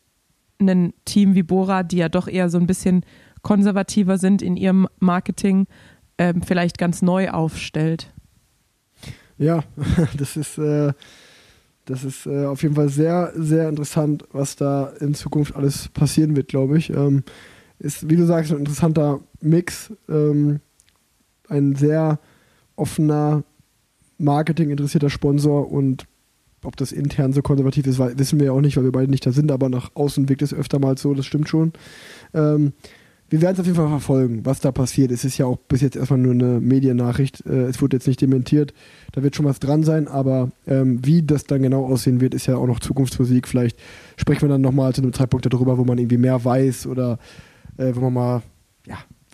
ein Team wie Bora, die ja doch eher so ein bisschen konservativer sind in ihrem Marketing, ähm, vielleicht ganz neu aufstellt. Ja, das ist, äh, das ist äh, auf jeden Fall sehr, sehr interessant, was da in Zukunft alles passieren wird, glaube ich. Ähm, ist, wie du sagst, ein interessanter Mix. Ähm, ein sehr offener, marketinginteressierter Sponsor und ob das intern so konservativ ist, wissen wir ja auch nicht, weil wir beide nicht da sind, aber nach außen wirkt es öfter mal so, das stimmt schon. Ähm, wir werden es auf jeden Fall verfolgen, was da passiert. Es ist ja auch bis jetzt erstmal nur eine Mediennachricht. Äh, es wurde jetzt nicht dementiert. Da wird schon was dran sein, aber ähm, wie das dann genau aussehen wird, ist ja auch noch Zukunftsmusik. Vielleicht sprechen wir dann nochmal zu einem Zeitpunkt darüber, wo man irgendwie mehr weiß oder äh, wo man mal,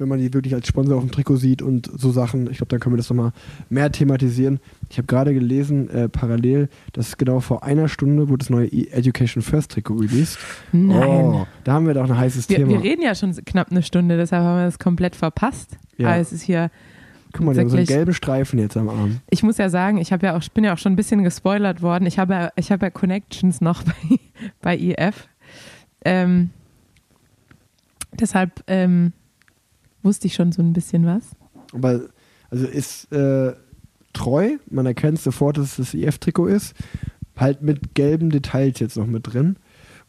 wenn man die wirklich als Sponsor auf dem Trikot sieht und so Sachen. Ich glaube, dann können wir das nochmal mehr thematisieren. Ich habe gerade gelesen, äh, parallel, dass genau vor einer Stunde wurde das neue E- Education First Trikot released. Nein. Oh, da haben wir doch ein heißes wir, Thema. wir reden ja schon knapp eine Stunde, deshalb haben wir das komplett verpasst. Ja. Aber es ist hier Guck mal, die haben so einen gelben Streifen jetzt am Arm. Ich muss ja sagen, ich ja auch, bin ja auch schon ein bisschen gespoilert worden. Ich habe ja, ich habe ja Connections noch bei, bei EF. Ähm, deshalb ähm, wusste ich schon so ein bisschen was. Aber also ist äh, treu, man erkennt sofort, dass es das IF-Trikot ist. Halt mit gelben Details jetzt noch mit drin.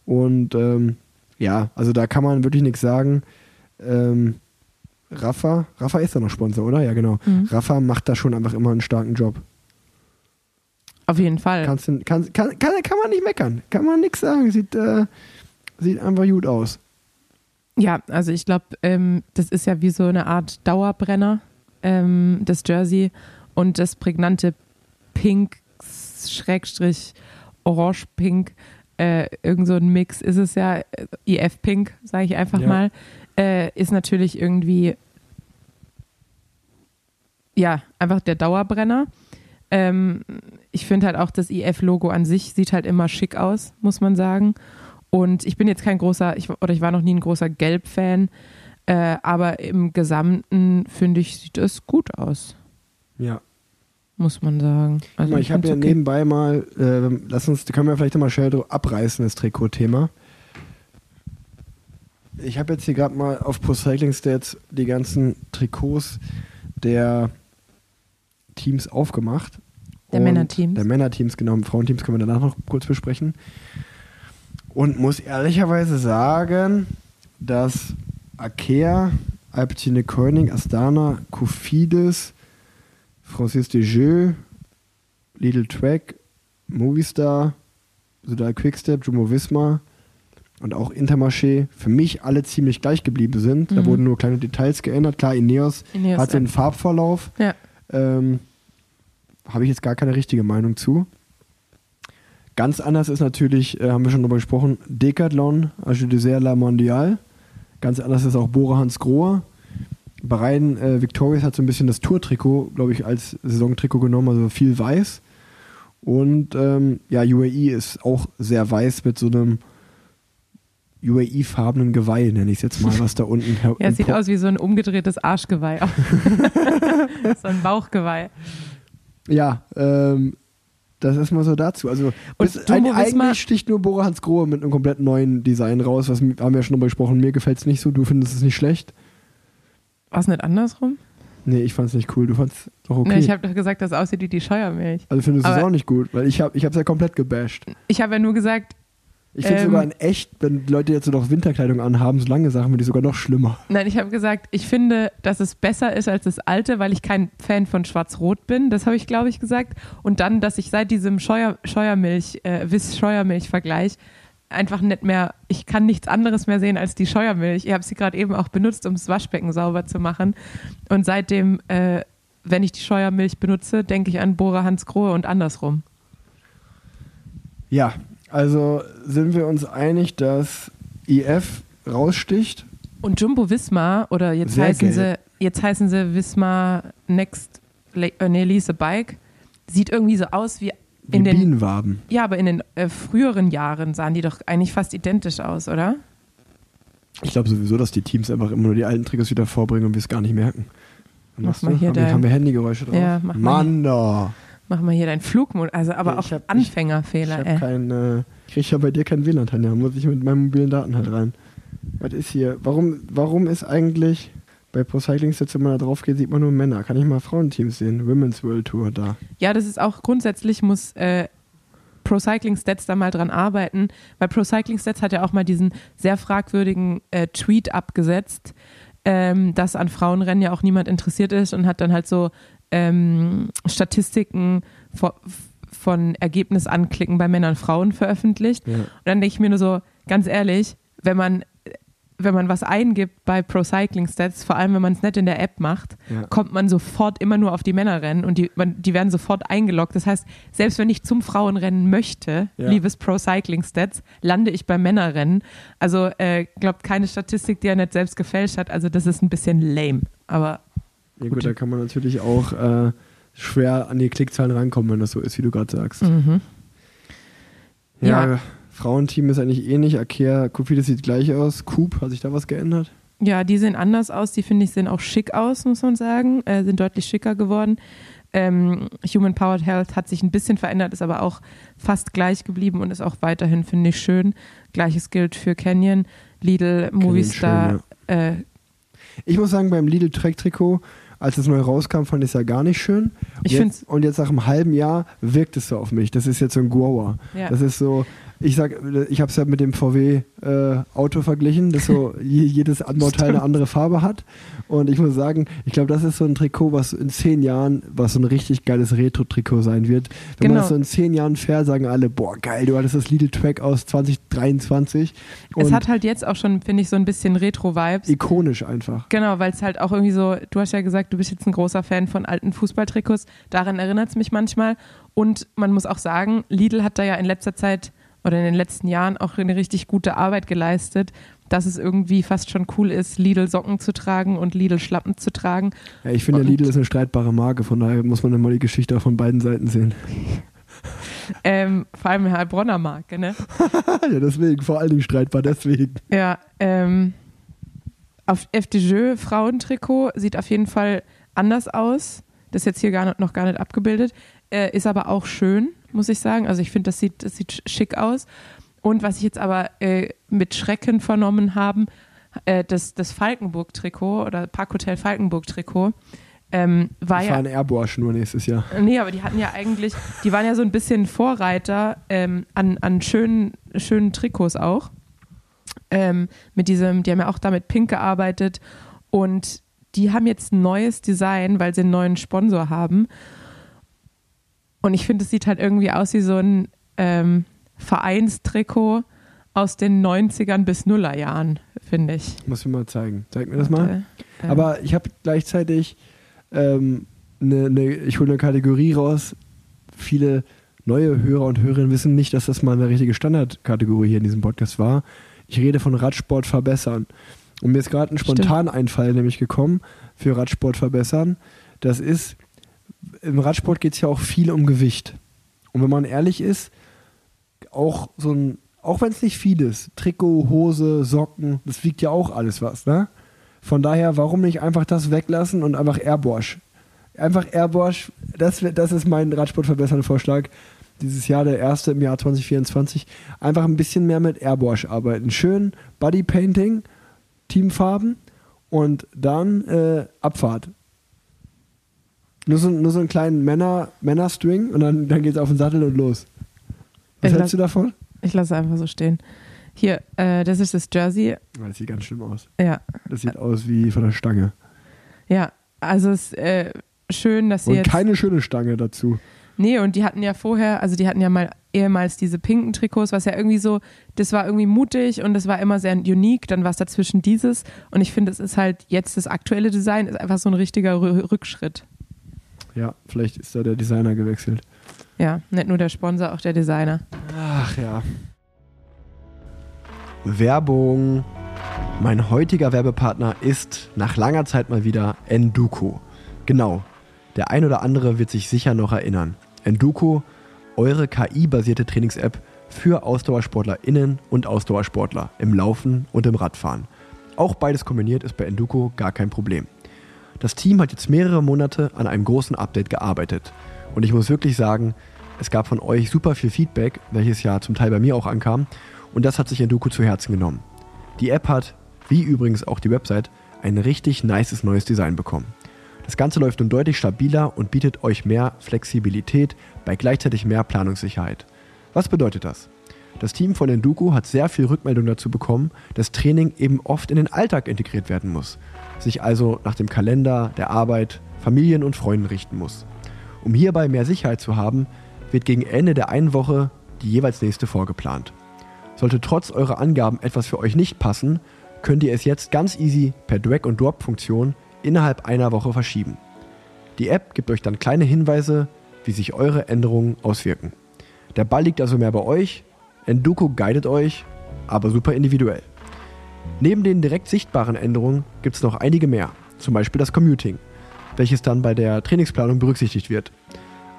Und ähm, ja, also da kann man wirklich nichts sagen. Ähm, Rafa, Rafa ist ja noch Sponsor, oder? Ja, genau. Mhm. Rafa macht da schon einfach immer einen starken Job. Auf jeden Fall. Kannst kann, kann, kann, kann man nicht meckern. Kann man nichts sagen. Sieht, äh, sieht einfach gut aus. Ja, also ich glaube, ähm, das ist ja wie so eine Art Dauerbrenner, ähm, das Jersey und das prägnante Pink, Schrägstrich, Orange-Pink, äh, irgend so ein Mix ist es ja, äh, IF-Pink, sage ich einfach Ja. mal, äh, ist natürlich irgendwie, ja, einfach der Dauerbrenner. Ähm, ich finde halt auch das IF-Logo an sich sieht halt immer schick aus, muss man sagen. Und ich bin jetzt kein großer, ich, oder ich war noch nie ein großer Gelb-Fan, äh, aber im Gesamten finde ich, sieht es gut aus, Ja. muss man sagen. Also mal, ich habe ja okay. nebenbei mal, äh, lass uns, können wir vielleicht mal schnell abreißen, das Trikot-Thema. Ich habe jetzt hier gerade mal auf Pro Cycling Stats die ganzen Trikots der Teams aufgemacht. Der Männerteams. Der Männerteams, genau. Frauenteams können wir danach noch kurz besprechen. Und muss ehrlicherweise sagen, dass Akea, Alpecin Koenig, Astana, Kofidis, Francis Desjeux, Lidl Track, Movistar, Sudal Quickstep, Jumbo Visma und auch Intermarché für mich alle ziemlich gleich geblieben sind. Da Mhm. wurden nur kleine Details geändert. Klar, Ineos, Ineos, hat ja. Farbverlauf. Ja. Ähm, Habe ich jetzt gar keine richtige Meinung zu. Ganz anders ist natürlich, äh, haben wir schon drüber gesprochen, Decathlon, Age Dessert La Mondial. Ganz anders ist auch Bora Hans Grohe. Bahrain äh, Victorious hat so ein bisschen das Tour-Trikot, glaube ich, als Saisontrikot genommen, also viel weiß. Und ähm, ja, UAE ist auch sehr weiß mit so einem UAE-farbenen Geweih, nenne ich es jetzt mal, was da unten her Ja, es sieht aus wie so ein umgedrehtes Arschgeweih. so ein Bauchgeweih. Ja, ähm, das ist mal so dazu. Also Und ein, eigentlich sticht nur Bora Hans Grohe mit einem komplett neuen Design raus. Was haben wir ja schon drüber gesprochen. Mir gefällt es nicht so. Du findest es nicht schlecht. War es nicht andersrum? Nee, ich fand es nicht cool. Du fandest doch okay. Nee, ich habe doch gesagt, das aussieht wie die Scheuermilch. also findest du es auch nicht gut, weil ich habe ich es ja komplett gebasht. Ich habe ja nur gesagt, Ich finde Ähm. sogar in echt, wenn Leute jetzt so noch Winterkleidung anhaben, so lange Sachen, finde ich sogar noch schlimmer. nein, ich habe gesagt, ich finde, dass es besser ist als das alte, weil ich kein Fan von Schwarz-Rot bin. Das habe ich, glaube ich, gesagt. Und dann, dass ich seit diesem Scheuer, Scheuermilch, äh, Wiss-Scheuermilch-Vergleich einfach nicht mehr, ich kann nichts anderes mehr sehen als die Scheuermilch. Ich habe sie gerade eben auch benutzt, um das Waschbecken sauber zu machen. Und seitdem, äh, wenn ich die Scheuermilch benutze, denke ich an Bora Hans Grohe und andersrum. Ja, also sind wir uns einig, dass IF raussticht. Und Jumbo Visma, oder jetzt Sehr heißen gelb. sie, jetzt heißen sie Visma Next äh, nee, Lise Bike, sieht irgendwie so aus wie Wie in den, Bienenwaben. ja, aber in den äh, früheren Jahren sahen die doch eigentlich fast identisch aus, oder? Ich glaube sowieso, dass die Teams einfach immer nur die alten Trikots wieder vorbringen und wir es gar nicht merken. Mach mal du? hier haben, wir, dein- haben wir Handygeräusche drauf? Ja, mach Mann, da. Mach mal hier deinen Flugmodus, also aber Ja, auch ich hab- ich- Anfängerfehler, Ich ey. habe äh, ich krieg ja bei dir kein WLAN, Tanja. Muss ich mit meinen mobilen Daten halt rein. Was ist hier? Warum, warum ist eigentlich bei Pro Cycling Stats, wenn man da drauf geht, sieht man nur Männer? Kann ich mal Frauenteams sehen? Women's World Tour da. Ja, das ist auch grundsätzlich muss äh, Pro Cycling Stats da mal dran arbeiten, weil Pro Cycling Stats hat ja auch mal diesen sehr fragwürdigen äh, Tweet abgesetzt, ähm, dass an Frauenrennen ja auch niemand interessiert ist und hat dann halt so ähm, Statistiken von Ergebnis anklicken bei Männern und Frauen veröffentlicht. Ja. Und dann denke ich mir nur so, ganz ehrlich, wenn man, wenn man was eingibt bei Pro Cycling Stats, vor allem wenn man es nicht in der App macht, Ja. kommt man sofort immer nur auf die Männerrennen und die, man, die werden sofort eingeloggt. Das heißt, selbst wenn ich zum Frauenrennen möchte, Ja. liebes Pro Cycling Stats, lande ich beim Männerrennen. Also äh, glaubt keine Statistik, die er nicht selbst gefälscht hat. Also das ist ein bisschen lame. Aber Ja, gut, Gut. da kann man natürlich auch äh, schwer an die Klickzahlen rankommen, wenn das so ist, wie du gerade sagst. mhm. Ja, Ja. Frauenteam ist eigentlich ähnlich. Akea Kofidis sieht gleich aus. Coop, hat sich da was geändert? Ja, die sehen anders aus. Die finde ich sehen auch schick aus, muss man sagen. Äh, sind deutlich schicker geworden. Ähm, Human Powered Health hat sich ein bisschen verändert, ist aber auch fast gleich geblieben und ist auch weiterhin, finde ich, schön. Gleiches gilt für Canyon, Lidl, Movistar. schön, äh, Ich muss sagen, beim Lidl Track Trikot, als es neu rauskam, fand ich es ja gar nicht schön. Ich Jetzt- Und jetzt nach einem halben Jahr wirkt es so auf mich. Das ist jetzt so ein Grower. Ja. Das ist so, ich sag, ich habe es ja mit dem VW äh, Auto verglichen, das so je, jedes Anbauteil eine andere Farbe hat. Und ich muss sagen, ich glaube, das ist so ein Trikot, was in zehn Jahren, was so ein richtig geiles Retro-Trikot sein wird. Wenn man Genau. das so in zehn Jahren fährt, sagen alle, boah, geil, du hattest das Lidl Track aus 2023. Und es hat halt jetzt auch schon, finde ich, so ein bisschen Retro-Vibes. ikonisch einfach. Genau, weil es halt auch irgendwie so, du hast ja gesagt, du bist jetzt ein großer Fan von alten Fußballtrikots. Daran erinnert es mich manchmal. Und man muss auch sagen, Lidl hat da ja in letzter Zeit oder in den letzten Jahren auch eine richtig gute Arbeit geleistet, dass es irgendwie fast schon cool ist, Lidl-Socken zu tragen und Lidl-Schlappen zu tragen. Ja, ich finde, Lidl ist eine streitbare Marke, von daher muss man dann mal die Geschichte von beiden Seiten sehen. Ähm, vor allem Heilbronner Marke, ne? ja, deswegen, vor allen Dingen streitbar, deswegen. Ja, ähm, auf FDJ Frauentrikot sieht auf jeden Fall anders aus. Das ist jetzt hier gar nicht, noch gar nicht abgebildet. Äh, ist aber auch schön, muss ich sagen. Also ich finde, das sieht, das sieht schick aus. Und was ich jetzt aber äh, mit Schrecken vernommen haben, äh, das, das Falkenburg-Trikot oder Parkhotel Falkenburg-Trikot ähm, war Ich ja fahre ein Airbosch nur nächstes Jahr. Nee, aber die hatten ja eigentlich, die waren ja so ein bisschen Vorreiter ähm, an, an schönen, schönen Trikots auch. Ähm, mit diesem, die haben ja auch damit Pink gearbeitet und die haben jetzt ein neues Design, weil sie einen neuen Sponsor haben. Und ich finde, es sieht halt irgendwie aus wie so ein ähm, Vereinstrikot aus den 90ern bis Nullerjahren, finde ich. Muss ich mal zeigen. Zeig mir das mal. Äh, Aber ich habe gleichzeitig ähm, eine, eine, ich hole eine Kategorie raus. Viele neue Hörer und Hörerinnen wissen nicht, dass das mal eine richtige Standardkategorie hier in diesem Podcast war. Ich rede von Radsport verbessern. Und mir ist gerade ein Spontaneinfall nämlich gekommen für Radsport verbessern. Das ist, im Radsport geht es ja auch viel um Gewicht. Und wenn man ehrlich ist, auch so ein, auch wenn es nicht viel ist, Trikot, Hose, Socken, das wiegt ja auch alles was, ne? Von daher, warum nicht einfach das weglassen und einfach Airbosch? Einfach Airbosch, das, das ist mein Radsportverbessern Vorschlag. Dieses Jahr, der erste im Jahr 2024. Einfach ein bisschen mehr mit Airbosch arbeiten. Schön Bodypainting, Teamfarben und dann äh, Abfahrt. Nur so, nur so einen kleinen Männer, Männerstring und dann, dann geht's auf den Sattel und los. Was Ich hältst du davon? Ich lasse es einfach so stehen. Hier, äh, das ist das Jersey. Oh, Das sieht ganz schlimm aus. Ja, Das sieht aus wie von der Stange. ja. Also es ist äh, schön, dass sie Und jetzt. keine schöne Stange dazu. Nee, und die hatten ja vorher, also die hatten ja mal ehemals diese pinken Trikots, was ja irgendwie so, das war irgendwie mutig und das war immer sehr unique. Dann war es dazwischen dieses. Und ich finde, es ist halt jetzt das aktuelle Design, ist einfach so ein richtiger Rü- Rückschritt. Ja, vielleicht ist da der Designer gewechselt. Ja, nicht nur der Sponsor, auch der Designer. Ach ja. Werbung. Mein heutiger Werbepartner ist nach langer Zeit mal wieder Enduko. Genau. Der ein oder andere wird sich sicher noch erinnern. Enduko, eure KI-basierte Trainings-App für AusdauersportlerInnen und Ausdauersportler im Laufen und im Radfahren. Auch beides kombiniert ist bei Enduko gar kein Problem. Das Team hat jetzt mehrere Monate an einem großen Update gearbeitet. Und ich muss wirklich sagen, es gab von euch super viel Feedback, welches ja zum Teil bei mir auch ankam. Und das hat sich Enduko zu Herzen genommen. Die App hat, wie übrigens auch die Website, ein richtig nices neues Design bekommen. Das Ganze läuft nun deutlich stabiler und bietet euch mehr Flexibilität bei gleichzeitig mehr Planungssicherheit. Was bedeutet das? Das Team von Enduko hat sehr viel Rückmeldung dazu bekommen, dass Training eben oft in den Alltag integriert werden muss, sich also nach dem Kalender, der Arbeit, Familien und Freunden richten muss. Um hierbei mehr Sicherheit zu haben, wird gegen Ende der einen Woche die jeweils nächste vorgeplant. Sollte trotz eurer Angaben etwas für euch nicht passen, könnt ihr es jetzt ganz easy per Drag-and-Drop-Funktion innerhalb einer Woche verschieben. Die App gibt euch dann kleine Hinweise, wie sich eure Änderungen auswirken. Der Ball liegt also mehr bei euch, Enduko guidet euch, aber super individuell. Neben den direkt sichtbaren Änderungen gibt es noch einige mehr, zum Beispiel das Commuting, welches dann bei der Trainingsplanung berücksichtigt wird.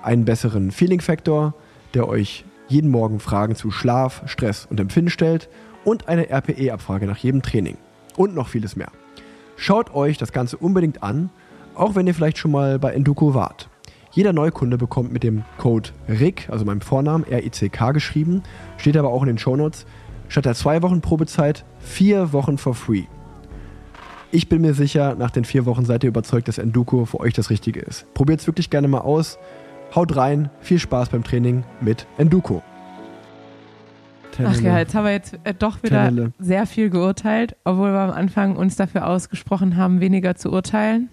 Einen besseren Feeling-Faktor, der euch jeden Morgen Fragen zu Schlaf, Stress und Empfinden stellt und eine RPE-Abfrage nach jedem Training. Und noch vieles mehr. Schaut euch das Ganze unbedingt an, auch wenn ihr vielleicht schon mal bei Enduko wart. Jeder Neukunde bekommt mit dem Code RICK, also meinem Vornamen, R-I-C-K geschrieben, steht aber auch in den Shownotes, statt der zwei Wochen Probezeit vier Wochen for free. Ich bin mir sicher, nach den vier Wochen seid ihr überzeugt, dass Enduko für euch das Richtige ist. Probiert es wirklich gerne mal aus. Haut rein, viel Spaß beim Training mit Enduko. Ach ja, jetzt haben wir jetzt äh, doch wieder Tennele. sehr viel geurteilt, obwohl wir am Anfang uns dafür ausgesprochen haben, weniger zu urteilen.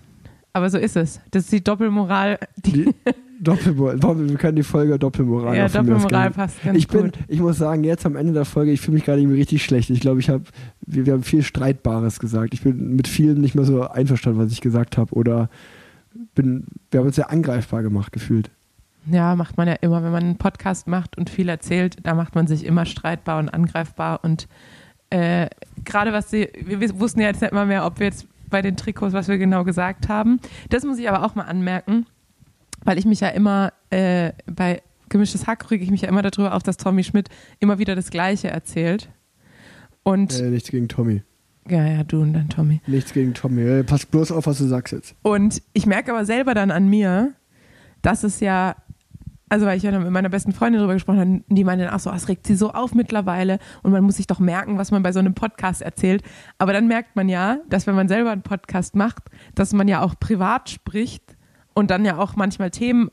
Aber so ist es. Das ist die Doppelmoral. Die, Die Doppelmoral. Wir können die Folge Doppelmoral ja, Doppelmoral passt ganz Ich bin, gut. ich muss sagen, jetzt am Ende der Folge, ich fühle mich gerade irgendwie richtig schlecht. Ich glaube, ich habe, wir, wir haben viel Streitbares gesagt. Ich bin mit vielen nicht mehr so einverstanden, was ich gesagt habe. Oder bin, wir haben uns sehr angreifbar gemacht gefühlt. Ja, macht man ja immer, wenn man einen Podcast macht und viel erzählt, da macht man sich immer streitbar und angreifbar und äh, gerade was sie, wir wussten ja jetzt nicht mal mehr, ob wir jetzt bei den Trikots, was wir genau gesagt haben. Das muss ich aber auch mal anmerken, weil ich mich ja immer äh, bei gemischtes Hack rüge ich mich ja immer darüber auf, dass Tommy Schmidt immer wieder das Gleiche erzählt. Und Äh, nichts gegen Tommy. ja, ja, du und dann Tommy. Nichts gegen Tommy. Äh, pass bloß auf, was du sagst jetzt. Und ich merke aber selber dann an mir, dass es ja, also weil ich ja mit meiner besten Freundin darüber gesprochen habe, die meinte ach so, es regt sie so auf mittlerweile und man muss sich doch merken, was man bei so einem Podcast erzählt. Aber dann merkt man ja, dass wenn man selber einen Podcast macht, dass man ja auch privat spricht und dann ja auch manchmal Themen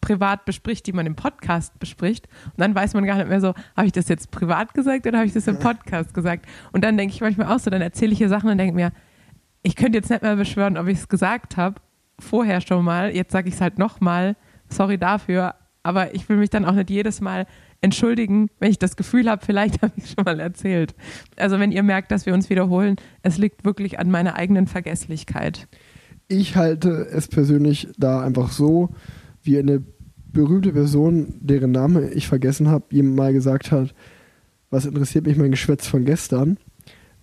privat bespricht, die man im Podcast bespricht. Und dann weiß man gar nicht mehr so, habe ich das jetzt privat gesagt oder habe ich das im Podcast gesagt? Und dann denke ich manchmal auch so, dann erzähle ich hier Sachen und denke mir, ich könnte jetzt nicht mehr beschwören, ob ich es gesagt habe, vorher schon mal, jetzt sage ich es halt nochmal, sorry dafür, aber ich will mich dann auch nicht jedes Mal entschuldigen, wenn ich das Gefühl habe, vielleicht habe ich schon mal erzählt. Also wenn ihr merkt, dass wir uns wiederholen, es liegt wirklich an meiner eigenen Vergesslichkeit. Ich halte es persönlich da einfach so, wie eine berühmte Person, deren Name ich vergessen habe, jemand mal gesagt hat, was interessiert mich mein Geschwätz von gestern?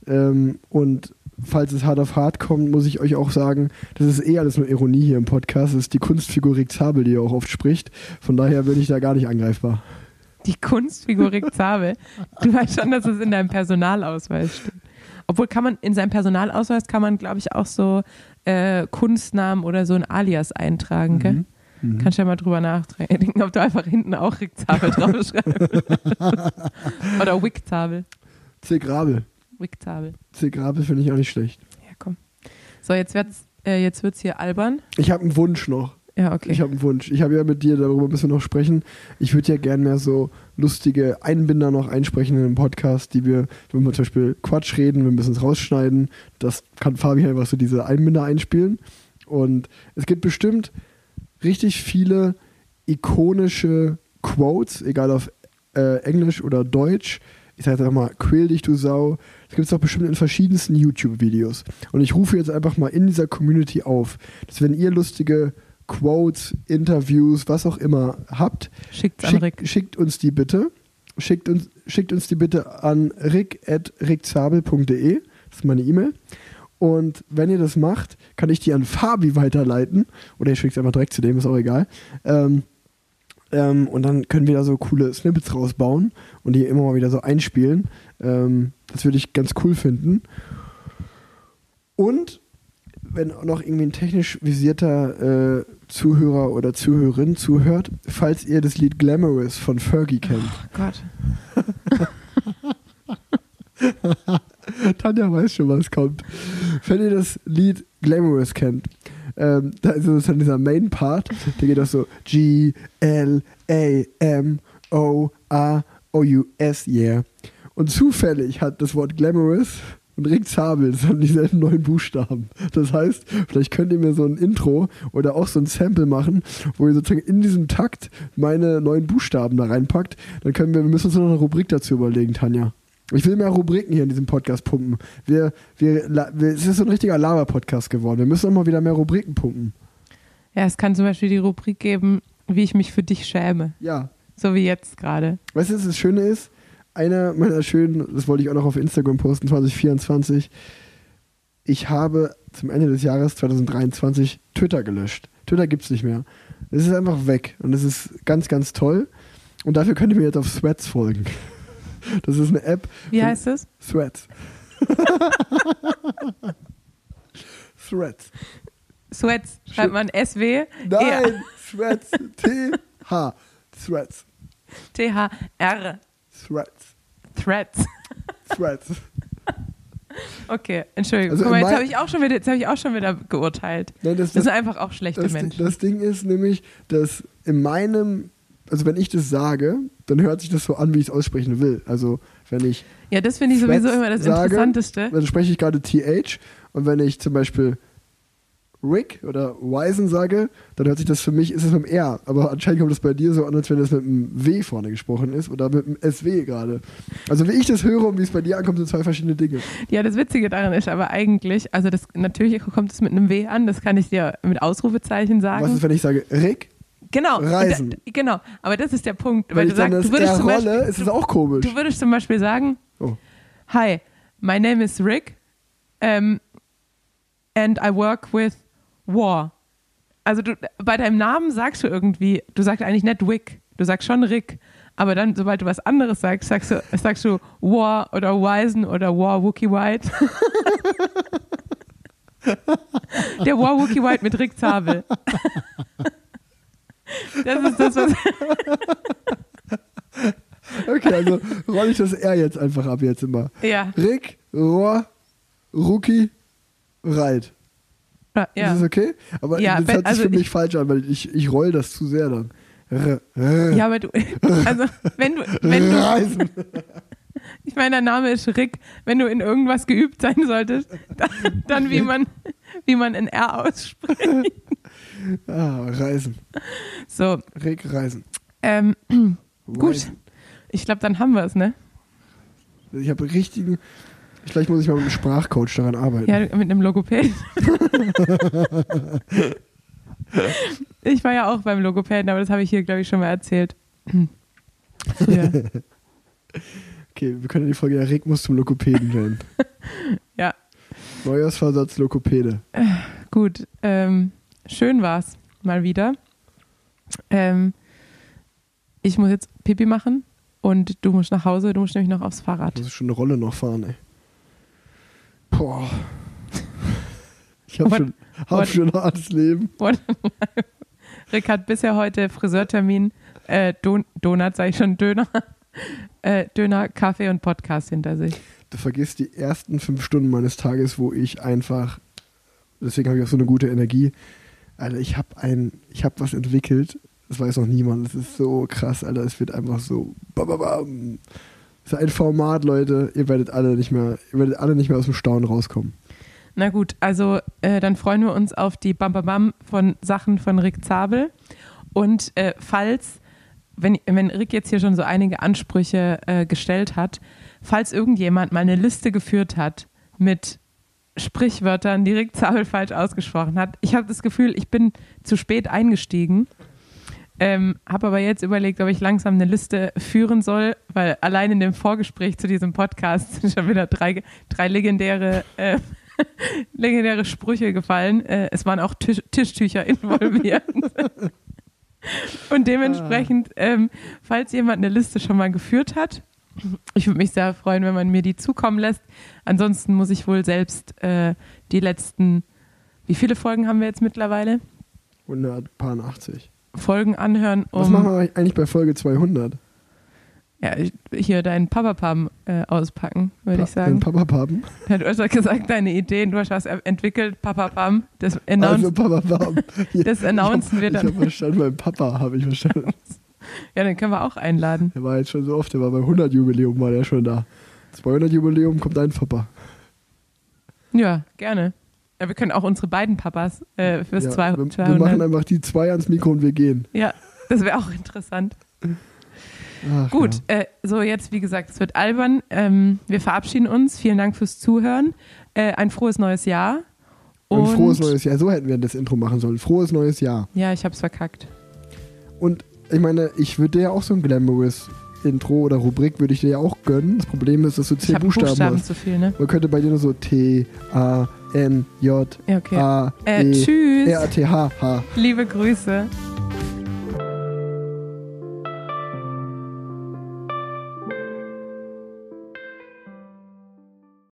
Ähm, und falls es hart auf hart kommt, muss ich euch auch sagen, das ist eh alles nur Ironie hier im Podcast. Das ist die Kunstfigur Rick Zabel, die ihr auch oft spricht. Von daher bin ich da gar nicht angreifbar. Die Kunstfigur Rick Zabel. Du weißt schon, dass es in deinem Personalausweis steht. Obwohl kann man in seinem Personalausweis kann man, glaube ich, auch so äh, Kunstnamen oder so ein Alias eintragen, gell? Mhm. Kannst du ja mal drüber nachdenken, ob du einfach hinten auch Rick Zabel draufschreibst. oder Wick Zabel. C. Grabel. Wick Zabel. Grabel finde ich auch nicht schlecht. Ja, komm. So, jetzt wird's, äh, jetzt wird's hier albern. Ich habe einen Wunsch noch. Ja, okay. Ich habe einen Wunsch. Ich habe ja mit dir, darüber müssen wir noch sprechen. Ich würde ja gern mehr so lustige Einbinder noch einsprechen in den Podcast, die wir, wenn wir zum Beispiel Quatsch reden, wir müssen es rausschneiden. Das kann Fabi einfach so diese Einbinder einspielen. Und es gibt bestimmt richtig viele ikonische Quotes, egal auf äh, Englisch oder Deutsch. Ich sage jetzt einfach mal, quäl dich, du Sau. Das gibt es doch bestimmt in verschiedensten YouTube-Videos. Und ich rufe jetzt einfach mal in dieser Community auf, dass wenn ihr lustige Quotes, Interviews, was auch immer habt, Schickt's an schick, schickt uns die bitte. Schickt uns, schickt uns die bitte an rick.rickzabel.de. Das ist meine E-Mail. Und wenn ihr das macht, kann ich die an Fabi weiterleiten. Oder ihr schickt es einfach direkt zu dem, ist auch egal. Ähm, ähm, und dann können wir da so coole Snippets rausbauen und die immer mal wieder so einspielen. Ähm, das würde ich ganz cool finden. Und wenn noch irgendwie ein technisch visierter äh, Zuhörer oder Zuhörerin zuhört, falls ihr das Lied Glamorous von Fergie kennt. Oh Gott. Tanja weiß schon, was kommt. Wenn ihr das Lied Glamorous kennt, ähm, da ist es dann dieser Main Part, der geht auch so G L A M O A O U S yeah. Und zufällig hat das Wort Glamorous und Rick Zabel haben dieselben neun Buchstaben. Das heißt, vielleicht könnt ihr mir so ein Intro oder auch so ein Sample machen, wo ihr sozusagen in diesem Takt meine neuen Buchstaben da reinpackt. Dann können wir, wir müssen uns noch eine Rubrik dazu überlegen, Tanja. Ich will mehr Rubriken hier in diesem Podcast pumpen. Wir, wir, wir, es ist so ein richtiger Lava-Podcast geworden. Wir müssen auch mal wieder mehr Rubriken pumpen. Ja, es kann zum Beispiel die Rubrik geben, wie ich mich für dich schäme. Ja. So wie jetzt gerade. Weißt du, was das Schöne ist? Einer meiner schönen, das wollte ich auch noch auf Instagram posten, 2024. Ich habe zum Ende des Jahres 2023 Twitter gelöscht. Twitter gibt's nicht mehr. Es ist einfach weg und es ist ganz, ganz toll. Und dafür könnt ihr mir jetzt auf Threads folgen. Das ist eine App, Wie heißt es? Threads. Threads. Sweats. Schreibt man SW? Nein, Threads. T-H. Threads. T-H-R. Threads. Threads. Threads. Okay, Entschuldigung. Also Guck mal, jetzt habe ich, auch schon wieder- jetzt hab ich auch schon wieder geurteilt. Nein, das, Das das, sind einfach auch schlechte das, Menschen. das Ding ist nämlich, dass in meinem, also wenn ich das sage, dann hört sich das so an, wie ich es aussprechen will. Also wenn ich, ja, das finde ich Threads sowieso immer das sage, Interessanteste. dann spreche ich gerade TH und wenn ich zum Beispiel Rick oder Wisen sage, dann hört sich das für mich, ist es mit dem R. Aber anscheinend kommt das bei dir so an, als wenn das mit einem W vorne gesprochen ist oder mit einem SW gerade. Also wie ich das höre und wie es bei dir ankommt, sind zwei verschiedene Dinge. Ja, das Witzige daran ist aber eigentlich, also das natürlich kommt es mit einem W an, das kann ich dir mit Ausrufezeichen sagen. Was ist, wenn ich sage Rick? Genau. Reisen? Da, genau, aber das ist der Punkt. Wenn weil du sagst, du würdest, zum rolle, Beispiel, ist es auch komisch. du würdest zum Beispiel sagen, Oh. hi, My name is Rick um, and I work with War. Also du, bei deinem Namen sagst du irgendwie, du sagst eigentlich nicht Wick, du sagst schon Rick, aber dann, sobald du was anderes sagst, sagst du, sagst du War oder Wisen oder War Wookie White. Der War Wookie White mit Rick Zabel. Das ist das, was. Okay, also roll ich das R jetzt einfach ab jetzt immer. Ja, Rick, Rohr, Rookie, Reit. ja. Ist das okay? Aber Ja, das hört sich also für mich ich- falsch an, weil ich, ich roll das zu sehr dann. R, R, Ja, aber du, also wenn du, wenn du, Reisen. ich meine, der Name ist Rick, wenn du in irgendwas geübt sein solltest, dann, dann wie man, wie man ein R ausspricht. Ah, Reisen. So, Rick, Reisen. ähm, gut, Reisen. ich glaube, dann haben wir es, ne? Ich habe richtigen. Vielleicht muss ich mal mit einem Sprachcoach daran arbeiten. Ja, mit einem Logopäden. ich war ja auch beim Logopäden, aber das habe ich hier, glaube ich, schon mal erzählt. Früher. Okay, wir können die Folge ja Rick muss zum Lokopäden nennen. Ja. Neujahrsversatz Lokopäde. Gut, ähm, schön war's mal wieder. Ähm, ich muss jetzt Pipi machen und du musst nach Hause, du musst nämlich noch aufs Fahrrad. Muss ich schon eine Rolle noch fahren, ey. Boah. Ich habe What- schon, hab what- schon ein hartes Leben. Rick hat bisher heute Friseurtermin, äh, Don Donut, sage ich schon, Döner, äh, Döner, Kaffee und Podcast hinter sich. Du vergisst die ersten fünf Stunden meines Tages, wo ich einfach, deswegen habe ich auch so eine gute Energie. Alter, ich habe ein, ich habe was entwickelt. Das weiß noch niemand. Das ist so krass, Alter. Es wird einfach so. Bababam. Das ist ein Format, Leute. Ihr werdet alle nicht mehr, ihr werdet alle nicht mehr aus dem Staunen rauskommen. Na gut, also äh, dann freuen wir uns auf die Bam Bam Bam von Sachen von Rick Zabel. Und äh, falls, wenn, wenn Rick jetzt hier schon so einige Ansprüche äh, gestellt hat, falls irgendjemand mal eine Liste geführt hat mit Sprichwörtern, die Rick Zabel falsch ausgesprochen hat, ich habe das Gefühl, ich bin zu spät eingestiegen. Ähm, habe aber jetzt überlegt, ob ich langsam eine Liste führen soll, weil allein in dem Vorgespräch zu diesem Podcast sind schon wieder drei, drei legendäre äh, legendäre Sprüche gefallen. Äh, es waren auch Tisch Tischtücher involviert. Und dementsprechend, ähm, falls jemand eine Liste schon mal geführt hat, ich würde mich sehr freuen, wenn man mir die zukommen lässt. Ansonsten muss ich wohl selbst äh, die letzten, wie viele Folgen haben wir jetzt mittlerweile? 180. Folgen anhören, Was um machen wir eigentlich bei Folge 200? ja, ich- hier deinen Papapam äh, auspacken, würde ich Den sagen. Papapapen. Ja, du hast gesagt, deine Ideen, du hast was entwickelt, Papapam. Das, announce, Also Papapapen. Ja, das announcen wir Ich dann. habe verstanden, mein Papa habe ich verstanden. Ja, den können wir auch einladen. Der war jetzt schon so oft, der war beim 100 Jubiläum, war der schon da. 200 Jubiläum kommt ein Papa. Ja, gerne. Ja, wir können auch unsere beiden Papas äh, fürs Ja, zwei- wir, wir 200. machen einfach die zwei ans Mikro und wir gehen. ja, das wäre auch interessant. Ach, Gut, Ja. äh, so jetzt, wie gesagt, es wird albern. Ähm, wir verabschieden uns. Vielen Dank fürs Zuhören. Äh, ein frohes neues Jahr. Und frohes neues Jahr. So hätten wir das Intro machen sollen. Frohes neues Jahr. Ja, ich hab's verkackt. Und ich meine, ich würde dir ja auch so ein glamorous Intro oder Rubrik würde ich dir ja auch gönnen. Das Problem ist, dass du zehn Buchstaben, Buchstaben hast. zu viel, ne? Man könnte bei dir nur so T, A, N, J, Ja, okay. A, Äh, E, tschüss. R, T, H, H. Liebe Grüße.